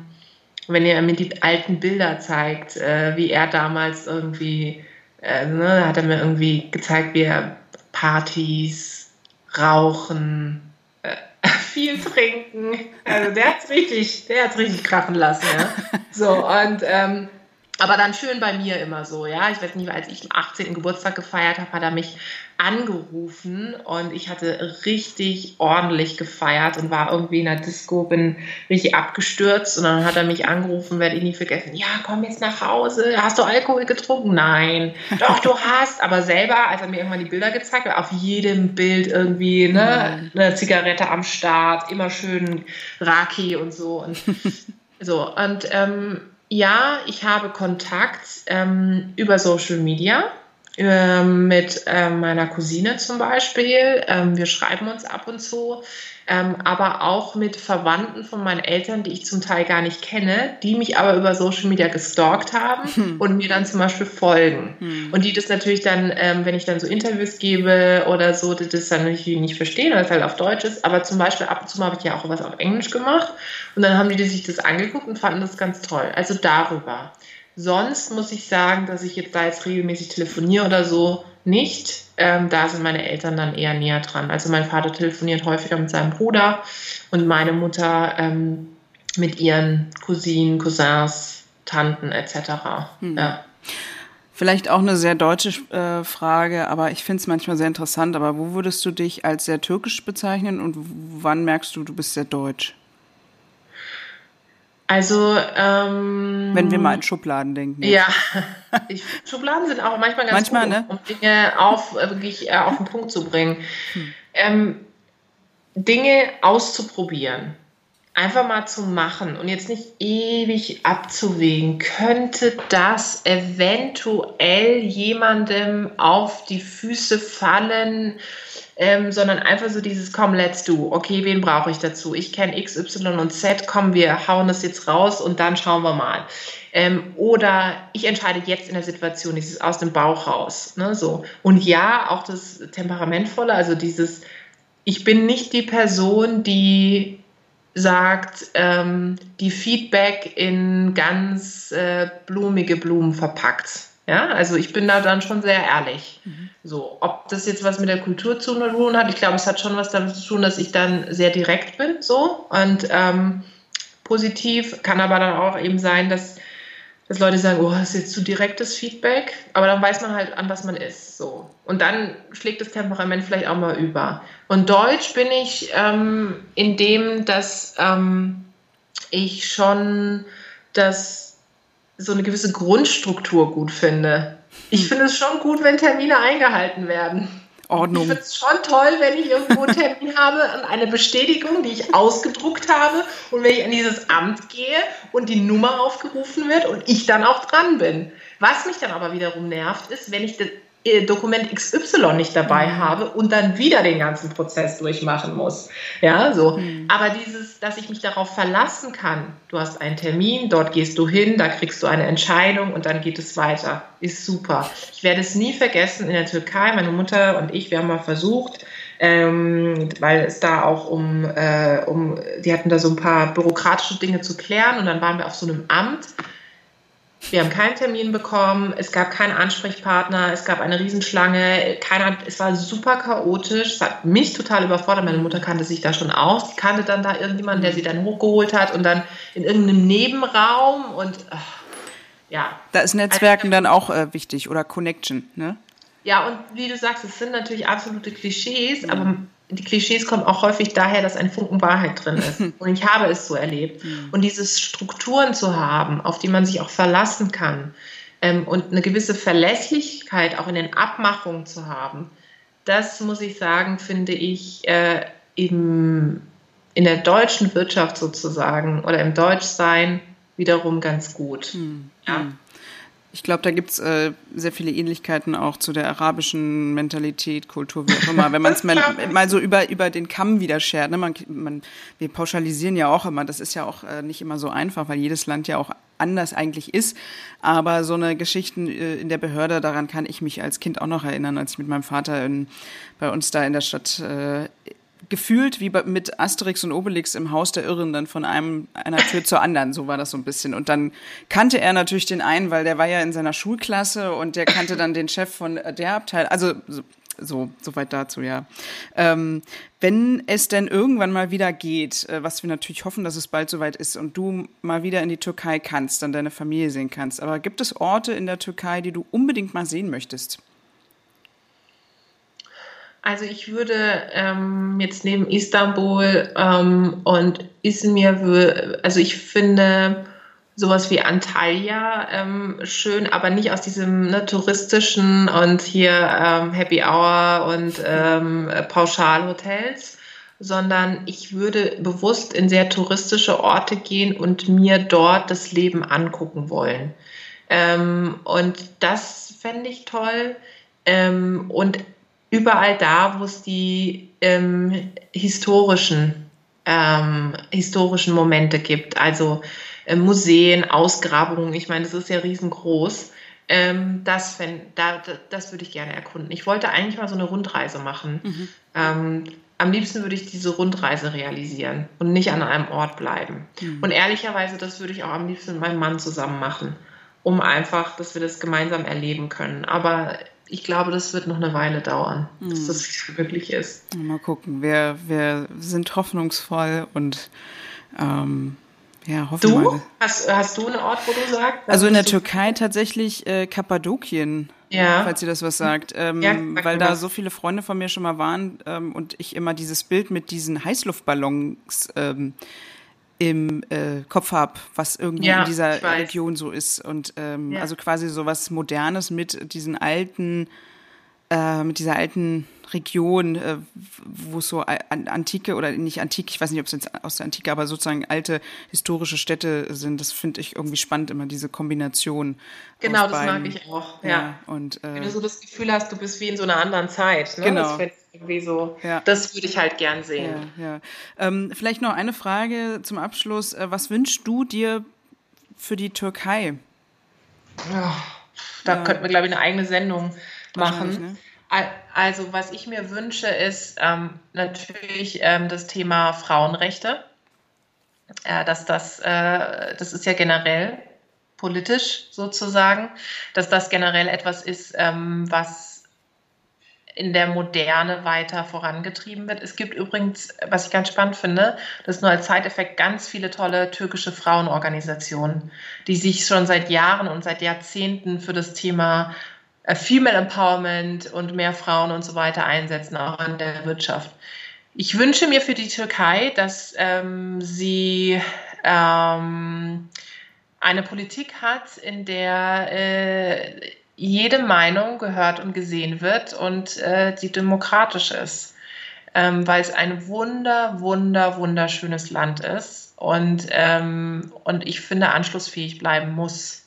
A: wenn er mir die alten Bilder zeigt, äh, wie er damals irgendwie, äh, ne, hat er mir irgendwie gezeigt, wie er Partys, Rauchen, äh, viel trinken. Also der hat's richtig, der hat's richtig krachen lassen, ja. So, und ähm, aber dann schön bei mir immer so, ja. Ich weiß nicht, als ich am 18. Geburtstag gefeiert habe, hat er mich angerufen und ich hatte richtig ordentlich gefeiert und war irgendwie in der Disco, bin richtig abgestürzt und dann hat er mich angerufen, werde ich nie vergessen. Ja, komm jetzt nach Hause. Hast du Alkohol getrunken? Nein. Doch, du hast. Aber selber, als er mir irgendwann die Bilder gezeigt hat, auf jedem Bild irgendwie ne, mhm. eine Zigarette am Start, immer schön Raki und so. Und so, und ähm, ja, ich habe Kontakt ähm, über Social Media äh, mit äh, meiner Cousine zum Beispiel. Ähm, wir schreiben uns ab und zu, ähm, aber auch mit Verwandten von meinen Eltern, die ich zum Teil gar nicht kenne, die mich aber über Social Media gestalkt haben hm. und mir dann zum Beispiel folgen. Hm. Und die das natürlich dann, ähm, wenn ich dann so Interviews gebe oder so, die das dann natürlich nicht verstehen, weil es halt auf Deutsch ist. Aber zum Beispiel ab und zu habe ich ja auch was auf Englisch gemacht und dann haben die sich das angeguckt und fanden das ganz toll. Also darüber. Sonst muss ich sagen, dass ich jetzt da jetzt regelmäßig telefoniere oder so nicht. Ähm, da sind meine Eltern dann eher näher dran. Also mein Vater telefoniert häufiger mit seinem Bruder und meine Mutter ähm, mit ihren Cousinen, Cousins, Tanten etc. Hm. Ja.
B: Vielleicht auch eine sehr deutsche äh, Frage, aber ich finde es manchmal sehr interessant. Aber wo würdest du dich als sehr türkisch bezeichnen und wann merkst du, du bist sehr deutsch?
A: Also, ähm,
B: wenn wir mal in Schubladen denken.
A: Jetzt. Ja, ich, Schubladen sind auch manchmal ganz manchmal, gut, ne? um Dinge auf, äh, wirklich äh, auf den Punkt zu bringen. Hm. Ähm, Dinge auszuprobieren, einfach mal zu machen und jetzt nicht ewig abzuwägen. Könnte das eventuell jemandem auf die Füße fallen? ähm, sondern einfach so dieses, komm, let's do. Okay, wen brauche ich dazu? Ich kenne X, Y und Z, komm, wir hauen das jetzt raus und dann schauen wir mal. Ähm, oder ich entscheide jetzt in der Situation, dieses aus dem Bauch raus. Ne, so. Und ja, auch das Temperamentvolle, also dieses, ich bin nicht die Person, die sagt, ähm, die Feedback in ganz äh, blumige Blumen verpackt. Ja, also ich bin da dann schon sehr ehrlich. Mhm. So, ob das jetzt was mit der Kultur zu tun hat, ich glaube, es hat schon was damit zu tun, dass ich dann sehr direkt bin, so und ähm, positiv. Kann aber dann auch eben sein, dass, dass Leute sagen, oh, das ist jetzt zu direktes Feedback, aber dann weiß man halt, an was man ist. So. Und dann schlägt das Temperament vielleicht auch mal über. Und Deutsch bin ich ähm, in dem, dass ähm, ich schon das so eine gewisse Grundstruktur gut finde. Ich hm. finde es schon gut, wenn Termine eingehalten werden. Ordnung. Ich finde es schon toll, wenn ich irgendwo einen Termin habe und eine Bestätigung, die ich ausgedruckt habe und wenn ich an dieses Amt gehe und die Nummer aufgerufen wird und ich dann auch dran bin. Was mich dann aber wiederum nervt, ist, wenn ich Dokument XY nicht dabei mhm. habe und dann wieder den ganzen Prozess durchmachen muss. Ja, so. Mhm. Aber dieses, dass ich mich darauf verlassen kann, du hast einen Termin, dort gehst du hin, da kriegst du eine Entscheidung und dann geht es weiter, ist super. Ich werde es nie vergessen in der Türkei, meine Mutter und ich, wir haben mal versucht, ähm, weil es da auch um, äh, um, die hatten da so ein paar bürokratische Dinge zu klären und dann waren wir auf so einem Amt wir haben keinen Termin bekommen, es gab keinen Ansprechpartner, es gab eine Riesenschlange, keiner, es war super chaotisch, es hat mich total überfordert. Meine Mutter kannte sich da schon aus, die kannte dann da irgendjemanden, der sie dann hochgeholt hat und dann in irgendeinem Nebenraum und ach, ja.
B: Da ist Netzwerken also, dann auch äh, wichtig oder Connection, ne?
A: Ja, und wie du sagst, es sind natürlich absolute Klischees, mhm. aber die Klischees kommen auch häufig daher, dass ein Funken Wahrheit drin ist. Und ich habe es so erlebt. Mhm. Und diese Strukturen zu haben, auf die man sich auch verlassen kann ähm, und eine gewisse Verlässlichkeit auch in den Abmachungen zu haben, das muss ich sagen, finde ich äh, im, in der deutschen Wirtschaft sozusagen oder im Deutschsein wiederum ganz gut. Mhm. Ja.
B: Ich glaube, da gibt's äh, sehr viele Ähnlichkeiten auch zu der arabischen Mentalität, Kultur, wie auch immer. Wenn man es mal, mal so über, über den Kamm wieder schert. Ne? Man, man, wir pauschalisieren ja auch immer. Das ist ja auch äh, nicht immer so einfach, weil jedes Land ja auch anders eigentlich ist. Aber so eine Geschichten äh, in der Behörde, daran kann ich mich als Kind auch noch erinnern, als ich mit meinem Vater in, bei uns da in der Stadt äh, gefühlt wie mit Asterix und Obelix im Haus der Irren dann von einem einer Tür zur anderen, so war das so ein bisschen. Und dann kannte er natürlich den einen, weil der war ja in seiner Schulklasse und der kannte dann den Chef von der Abteilung. Also so, so weit dazu, ja. Ähm, wenn es denn irgendwann mal wieder geht, äh, was wir natürlich hoffen, dass es bald soweit ist und du mal wieder in die Türkei kannst, dann deine Familie sehen kannst, aber gibt es Orte in der Türkei, die du unbedingt mal sehen möchtest?
A: Also ich würde ähm, jetzt neben Istanbul ähm, und Izmir, also ich finde sowas wie Antalya ähm, schön, aber nicht aus diesem ne, touristischen und hier ähm, Happy Hour und ähm, Pauschalhotels, sondern ich würde bewusst in sehr touristische Orte gehen und mir dort das Leben angucken wollen. Ähm, und das fände ich toll. Ähm, und überall da, wo es die ähm, historischen, ähm, historischen Momente gibt, also äh, Museen, Ausgrabungen, ich meine, das ist ja riesengroß. Ähm, das, da, das würde ich gerne erkunden. Ich wollte eigentlich mal so eine Rundreise machen. Mhm. Ähm, am liebsten würde ich diese Rundreise realisieren und nicht an einem Ort bleiben. Mhm. Und ehrlicherweise, das würde ich auch am liebsten mit meinem Mann zusammen machen, um einfach, dass wir das gemeinsam erleben können. Aber ich glaube, das wird noch eine Weile dauern, mhm. bis das wirklich ist.
B: Mal gucken. Wir, wir sind hoffnungsvoll und ähm, ja, hoffen
A: du? Mal. Hast, hast du einen Ort, wo du sagst?
B: Also in der Türkei tatsächlich äh, Kappadokien. Ja. Falls ihr das was sagt. Ähm, ja, weil da was. so viele Freunde von mir schon mal waren ähm, und ich immer dieses Bild mit diesen Heißluftballons ähm, im äh, Kopf habe, was irgendwie ja, in dieser Region so ist. Und ähm, ja. also quasi so was Modernes mit diesen alten, äh, mit dieser alten Region, äh, wo es so antike oder nicht antik, ich weiß nicht, ob es jetzt aus der Antike, aber sozusagen alte historische Städte sind. Das finde ich irgendwie spannend, immer diese Kombination.
A: Genau, das beiden. mag ich auch. Ja. ja. Und, äh, Wenn du so das Gefühl hast, du bist wie in so einer anderen Zeit. Ne? Genau. Das irgendwie so. Ja. Das würde ich halt gern sehen.
B: Ja, ja. Ähm, vielleicht noch eine Frage zum Abschluss. Äh, was wünschst du dir für die Türkei?
A: Da könnten wir, glaube ich, eine eigene Sendung machen. Ne? Also, was ich mir wünsche, ist ähm, natürlich ähm, das Thema Frauenrechte. äh, dass das, äh, das ist ja generell politisch sozusagen, dass das generell etwas ist, ähm, was in der Moderne weiter vorangetrieben wird. Es gibt übrigens, was ich ganz spannend finde, das nur als Zeiteffekt ganz viele tolle türkische Frauenorganisationen, die sich schon seit Jahren und seit Jahrzehnten für das Thema äh, Female Empowerment und mehr Frauen und so weiter einsetzen, auch in der Wirtschaft. Ich wünsche mir für die Türkei, dass ähm, sie ähm, eine Politik hat, in der äh, jede Meinung gehört und gesehen wird und äh, die demokratisch ist, ähm, weil es ein wunder, wunder, wunderschönes Land ist und, ähm, und ich finde, anschlussfähig bleiben muss.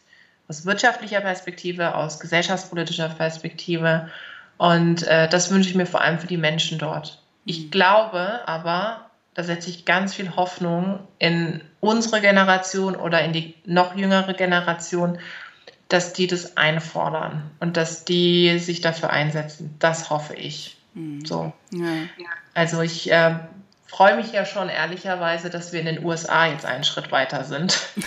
A: Aus wirtschaftlicher Perspektive, aus gesellschaftspolitischer Perspektive. Und äh, das wünsche ich mir vor allem für die Menschen dort. Ich mhm. glaube aber, da setze ich ganz viel Hoffnung in unsere Generation oder in die noch jüngere Generation, dass die das einfordern und dass die sich dafür einsetzen. Das hoffe ich. Mhm. So. Ja. Also ich äh, freue mich ja schon ehrlicherweise, dass wir in den USA jetzt einen Schritt weiter sind.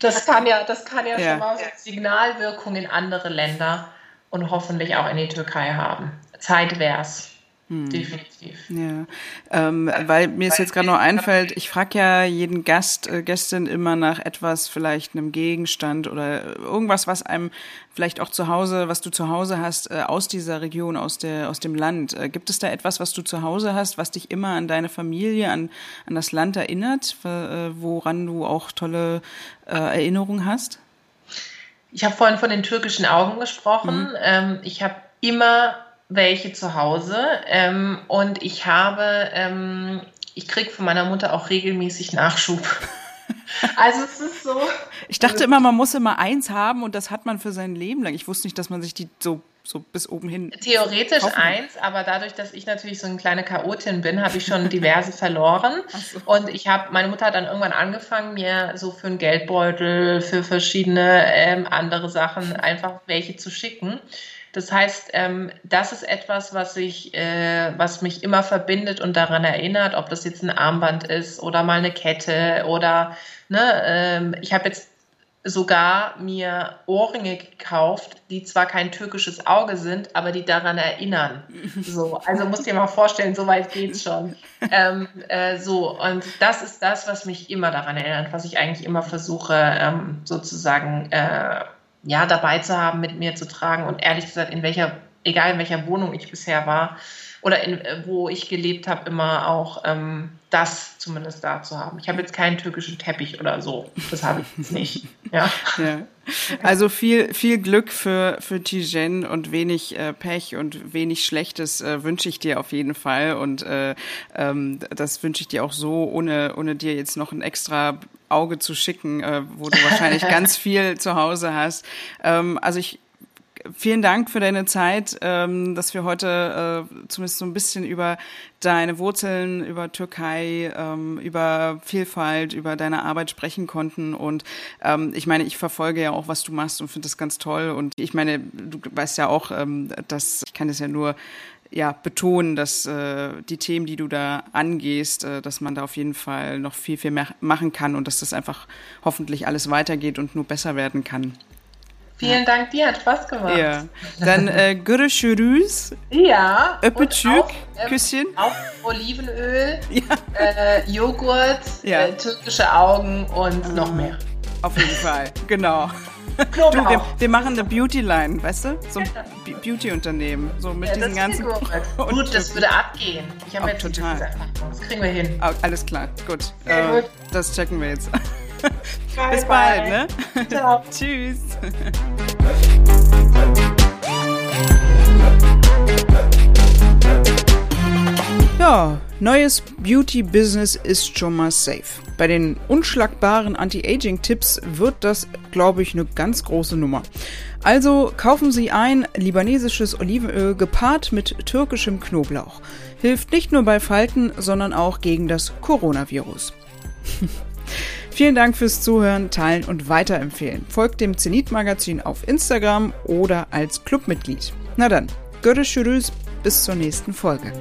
A: Das kann ja, das kann ja, ja. schon mal so Signalwirkung in andere Länder und hoffentlich auch in die Türkei haben. Zeit wär's. Hm. Definitiv.
B: Ja, ähm, weil mir es jetzt gerade noch einfällt, ich frage ja jeden Gast, äh, Gästin immer nach etwas, vielleicht einem Gegenstand oder irgendwas, was einem vielleicht auch zu Hause, was du zu Hause hast, äh, aus dieser Region, aus, der, aus dem Land. Äh, gibt es da etwas, was du zu Hause hast, was dich immer an deine Familie, an, an das Land erinnert, äh, woran du auch tolle äh, Erinnerungen hast?
A: Ich habe vorhin von den türkischen Augen gesprochen. Mhm. Ähm, ich habe immer welche zu Hause ähm, und ich habe, ähm, ich kriege von meiner Mutter auch regelmäßig Nachschub.
B: Also es ist so. Ich dachte immer, man muss immer eins haben und das hat man für sein Leben lang. Ich wusste nicht, dass man sich die so so bis oben hin.
A: Theoretisch eins, aber dadurch, dass ich natürlich so eine kleine Chaotin bin, habe ich schon diverse verloren. So. Und ich habe, meine Mutter hat dann irgendwann angefangen, mir so für einen Geldbeutel, für verschiedene ähm, andere Sachen einfach welche zu schicken. Das heißt, ähm, das ist etwas, was, ich, äh, was mich immer verbindet und daran erinnert, ob das jetzt ein Armband ist oder mal eine Kette oder ne, ähm, ich habe jetzt sogar mir Ohrringe gekauft, die zwar kein türkisches Auge sind, aber die daran erinnern. So, also musst dir mal vorstellen, so weit geht's schon. Ähm, äh, so, und das ist das, was mich immer daran erinnert, was ich eigentlich immer versuche, ähm, sozusagen äh, ja, dabei zu haben, mit mir zu tragen und ehrlich gesagt, in welcher, egal in welcher Wohnung ich bisher war oder in, äh, wo ich gelebt habe, immer auch ähm, das zumindest da zu haben. Ich habe jetzt keinen türkischen Teppich oder so. Das habe ich jetzt nicht. Ja. ja.
B: Also viel, viel Glück für, für Tijen und wenig äh, Pech und wenig Schlechtes äh, wünsche ich dir auf jeden Fall. Und äh, ähm, das wünsche ich dir auch so, ohne, ohne dir jetzt noch ein extra Auge zu schicken, äh, wo du wahrscheinlich ganz viel zu Hause hast. Ähm, also ich vielen Dank für deine Zeit, ähm, dass wir heute äh, zumindest so ein bisschen über deine Wurzeln, über Türkei, ähm, über Vielfalt, über deine Arbeit sprechen konnten. Und ähm, ich meine, ich verfolge ja auch, was du machst und finde das ganz toll. Und ich meine, du weißt ja auch, ähm, dass ich kann es ja nur ja, betonen, dass äh, die Themen, die du da angehst, äh, dass man da auf jeden Fall noch viel, viel mehr machen kann und dass das einfach hoffentlich alles weitergeht und nur besser werden kann.
A: Vielen Dank dir, hat Spaß gemacht.
B: Ja. Dann äh, görüşürüz.
A: Ja.
B: Öpücük, ähm, Küsschen.
A: Auch Olivenöl, ja. äh, Joghurt, ja. äh, türkische Augen und noch mehr.
B: Auf jeden Fall, genau. Du, wir, wir, machen eine Beauty-Line, weißt du? So ein Beauty-Unternehmen. So mit ja, diesen ganzen.
A: Gut. das würde abgehen. Ich habe jetzt
B: total.
A: Das kriegen wir hin.
B: Alles klar, gut. Äh, gut. Das checken wir jetzt. Bye, Bis bald, bye. ne? Ciao. Tschüss. Ja, neues Beauty-Business ist schon mal safe. Bei den unschlagbaren Anti-Aging-Tipps wird das, glaube ich, eine ganz große Nummer. Also kaufen Sie ein libanesisches Olivenöl gepaart mit türkischem Knoblauch. Hilft nicht nur bei Falten, sondern auch gegen das Coronavirus. Vielen Dank fürs Zuhören, Teilen und Weiterempfehlen. Folgt dem Zenit Magazin auf Instagram oder als Clubmitglied. Na dann, görüşürüz, bis zur nächsten Folge.